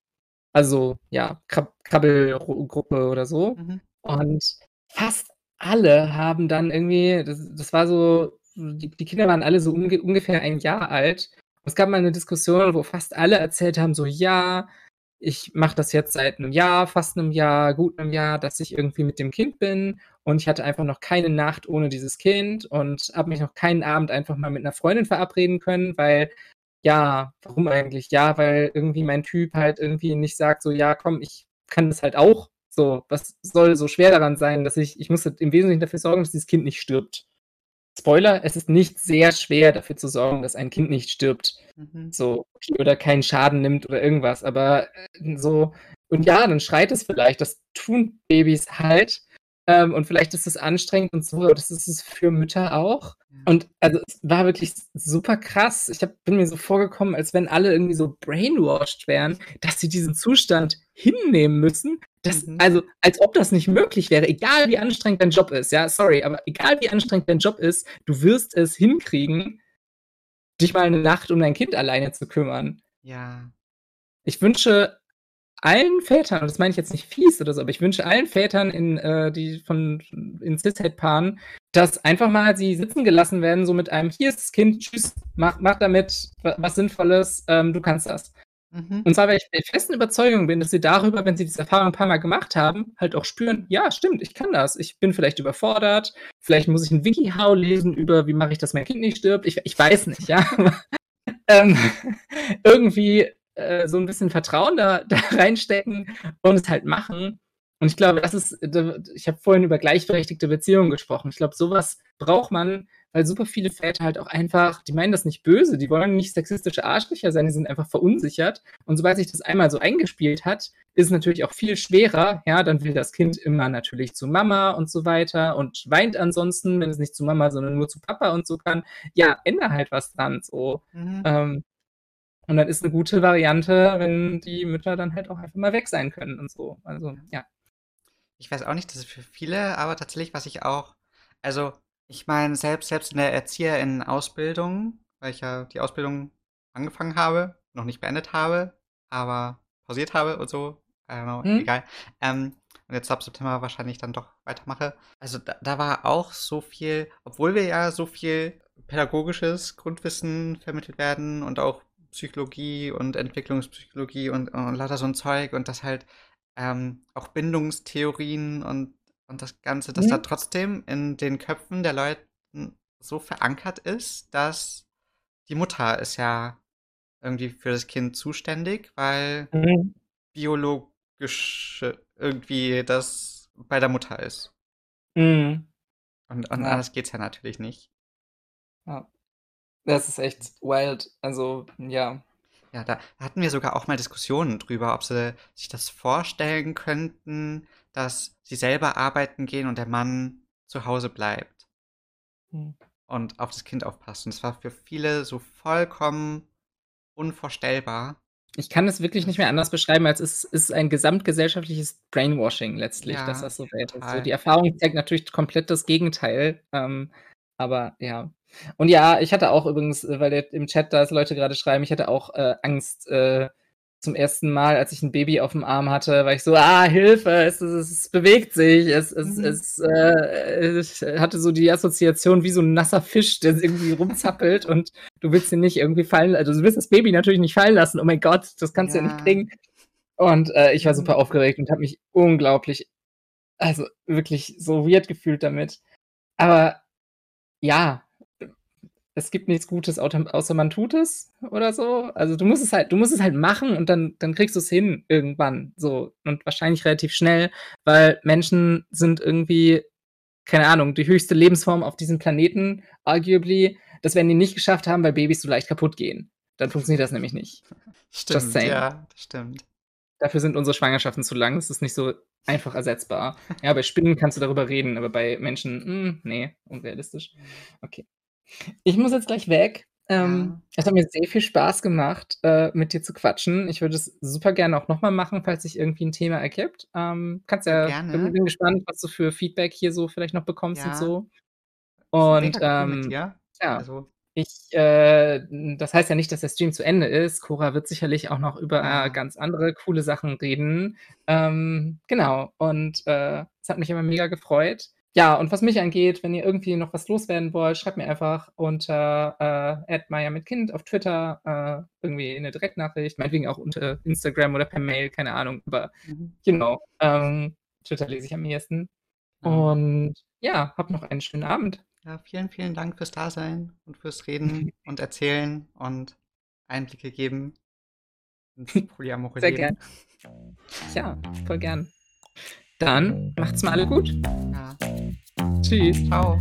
also, ja, Krab Krabbelgruppe oder so. Mhm. Und fast alle haben dann irgendwie das das war so die die Kinder waren alle so unge ungefähr 1 Jahr alt. Es gab mal 'ne Diskussion, wo fast alle erzählt haben, so: „Ja, ich mache das jetzt seit 'nem Jahr, fast 'nem Jahr, gut 'nem Jahr, dass ich irgendwie mit dem Kind bin und ich hatte einfach noch keine Nacht ohne dieses Kind und habe mich noch keinen Abend einfach mal mit 'ner Freundin verabreden können, weil ja, warum eigentlich? Ja, weil irgendwie mein Typ halt irgendwie nicht sagt so: „Ja, komm, ich kann das halt auch.“ So, was soll so schwer daran sein, dass ich ich muss halt im Wesentlichen dafür sorgen, dass dieses Kind nicht stirbt. Spoiler, es ist nicht sehr schwer, dafür zu sorgen, dass ein Kind nicht stirbt. Mhm. So, oder keinen Schaden nimmt oder irgendwas, aber, äh, so und ja, dann schreit es vielleicht, das tun Babys halt, ähm, und vielleicht ist es anstrengend und so, aber das ist es für Mütter auch. Und also, es war wirklich super krass. Ich habe bin mir so vorgekommen, als wenn alle irgendwie so brainwashed wären, dass sie diesen Zustand hinnehmen müssen. Das Mhm. also, als ob das nicht möglich wäre, egal wie anstrengend dein Job ist, ja, sorry, aber egal wie anstrengend dein Job ist, du wirst es hinkriegen, dich mal 'ne Nacht um dein Kind alleine zu kümmern. Ja. Ich wünsche allen Vätern, und das meine ich jetzt nicht fies oder so, aber ich wünsche allen Vätern in äh, die von in Cis-Het-Paaren, dass einfach mal sie sitzen gelassen werden, so mit einem: „Hier ist das Kind, tschüss, mach mach damit wa was Sinnvolles, ähm, du kannst das.“ Mhm. Und zwar, weil ich der festen Überzeugung bin, dass sie darüber, wenn sie diese Erfahrung 'n paarmal gemacht haben, halt auch spüren: „Ja, stimmt, ich kann das. Ich bin vielleicht überfordert. Vielleicht muss ich 'n WikiHow lesen über wie mache ich, dass mein Kind nicht stirbt.“ Ich ich weiß nicht, ja, ähm, irgendwie, äh, so 'n bisschen Vertrauen da da reinstecken und es halt machen. Und ich glaube, das ist ich habe vorhin über gleichberechtigte Beziehungen gesprochen. Ich glaube, so was braucht man, weil super viele Väter halt auch einfach die meinen das nicht böse, die wollen nicht sexistische Arschlöcher sein, die sind einfach verunsichert. Und sobald sich das einmal so eingespielt hat, ist es natürlich auch viel schwerer, ja, dann will das Kind immer natürlich zu Mama und so weiter und weint ansonsten, wenn es nicht zu Mama, sondern nur zu Papa und so kann. Ja, ändere halt was dran so. Mhm. Ähm, und dann ist 'ne gute Variante, wenn die Mütter dann halt auch einfach mal weg sein können und so. Also, ja. Ich weiß auch nicht, das ist für viele, aber tatsächlich, was ich auch also, ich meine, selbst selbst in der ErzieherInnen-Ausbildung, weil ich ja die Ausbildung angefangen habe, noch nicht beendet habe, aber pausiert habe und so, I don't know, Mhm. egal. Ähm, und jetzt ab September wahrscheinlich dann doch weitermache. Also, da da war auch so viel obwohl wir ja so viel pädagogisches Grundwissen vermittelt werden und auch Psychologie und Entwicklungspsychologie und und lauter so 'n Zeug und das halt, ähm, auch Bindungstheorien und und das Ganze, dass da Mhm. trotzdem in den Köpfen der Leuten so verankert ist, dass die Mutter ist ja irgendwie für das Kind zuständig, weil Mhm. biologisch irgendwie das bei der Mutter ist. Mhm. Und und Ja. anders geht's ja natürlich nicht. Ja. Das ist echt wild. Also, ja. Ja, da hatten wir sogar auch mal Diskussionen drüber, ob sie sich das vorstellen könnten, dass sie selber arbeiten gehen und der Mann zu Hause bleibt. Mhm. Und auf das Kind aufpasst. Und das war für viele so vollkommen unvorstellbar. Ich kann es wirklich nicht mehr anders beschreiben, als es ist ein gesamtgesellschaftliches Brainwashing letztlich, dass Ja, das so ist. So, die Erfahrung zeigt natürlich komplett das Gegenteil, ähm, aber ja. Und ja, ich hatte auch übrigens, äh, weil im Chat da Leute grade schreiben, ich hatte auch, äh, Angst, äh, zum ersten Mal, als ich 'n Baby auf'm Arm hatte, war ich so: „Ah, Hilfe, es es es bewegt sich.“ Es es Mhm. es, äh ich hatte so die Assoziation wie so 'n nasser Fisch, der irgendwie rumzappelt und du willst ihn nicht irgendwie fallen also, du willst das Baby natürlich nicht fallen lassen. Oh mein Gott, das kannst du ja nicht Ja. bringen. Und, äh, ich war Mhm. super aufgeregt und habe mich unglaublich also, wirklich so weird gefühlt damit. Aber ja, es gibt nichts Gutes, außer man tut es oder so. Also, du musst es halt du musst es halt machen und dann dann kriegst du's hin irgendwann so und wahrscheinlich relativ schnell, weil Menschen sind irgendwie, keine Ahnung, die höchste Lebensform auf diesem Planeten arguably. Das werden die nicht geschafft haben, weil Babys so leicht kaputtgehen. Dann funktioniert das nämlich nicht. Stimmt, ja, stimmt. Dafür sind unsere Schwangerschaften zu lang. Das ist nicht so einfach ersetzbar. Ja, bei Spinnen kannst du darüber reden, aber bei Menschen, hm, ne, unrealistisch. Okay. Ich muss jetzt gleich weg. Ähm, Ja. es hat mir sehr viel Spaß gemacht, äh, mit dir zu quatschen. Ich würde es super gerne auch noch mal machen, falls sich irgendwie 'n Thema ergibt. Ähm, kannst Ja, ja bin gerne. bin gespannt, was du für Feedback hier so vielleicht noch bekommst und Ja. so. Und, cool mit ähm, ja, Also ich äh, das heißt ja nicht, dass der Stream zu Ende ist. Cora wird sicherlich auch noch über, äh, Ja. ganz andere coole Sachen reden. Ähm, genau und, äh, es hat mich immer mega gefreut. Ja, und was mich angeht, wenn ihr irgendwie noch was loswerden wollt, schreibt mir einfach unter, äh, @maya-mit-kind auf Twitter, äh, irgendwie 'ne Direktnachricht, meinetwegen auch unter Instagram oder per Mail, keine Ahnung. Aber Mhm. genau, ähm, Twitter lese ich am ehesten. Genau. Und ja, hab noch einen schönen Abend. Ja, vielen, vielen Dank fürs Dasein und fürs Reden und Erzählen und Einblicke geben ins polyamore Sehr Leben. gern. Ja, voll gern. Dann macht's mal alle gut. Ja. Tschüss. Tschau.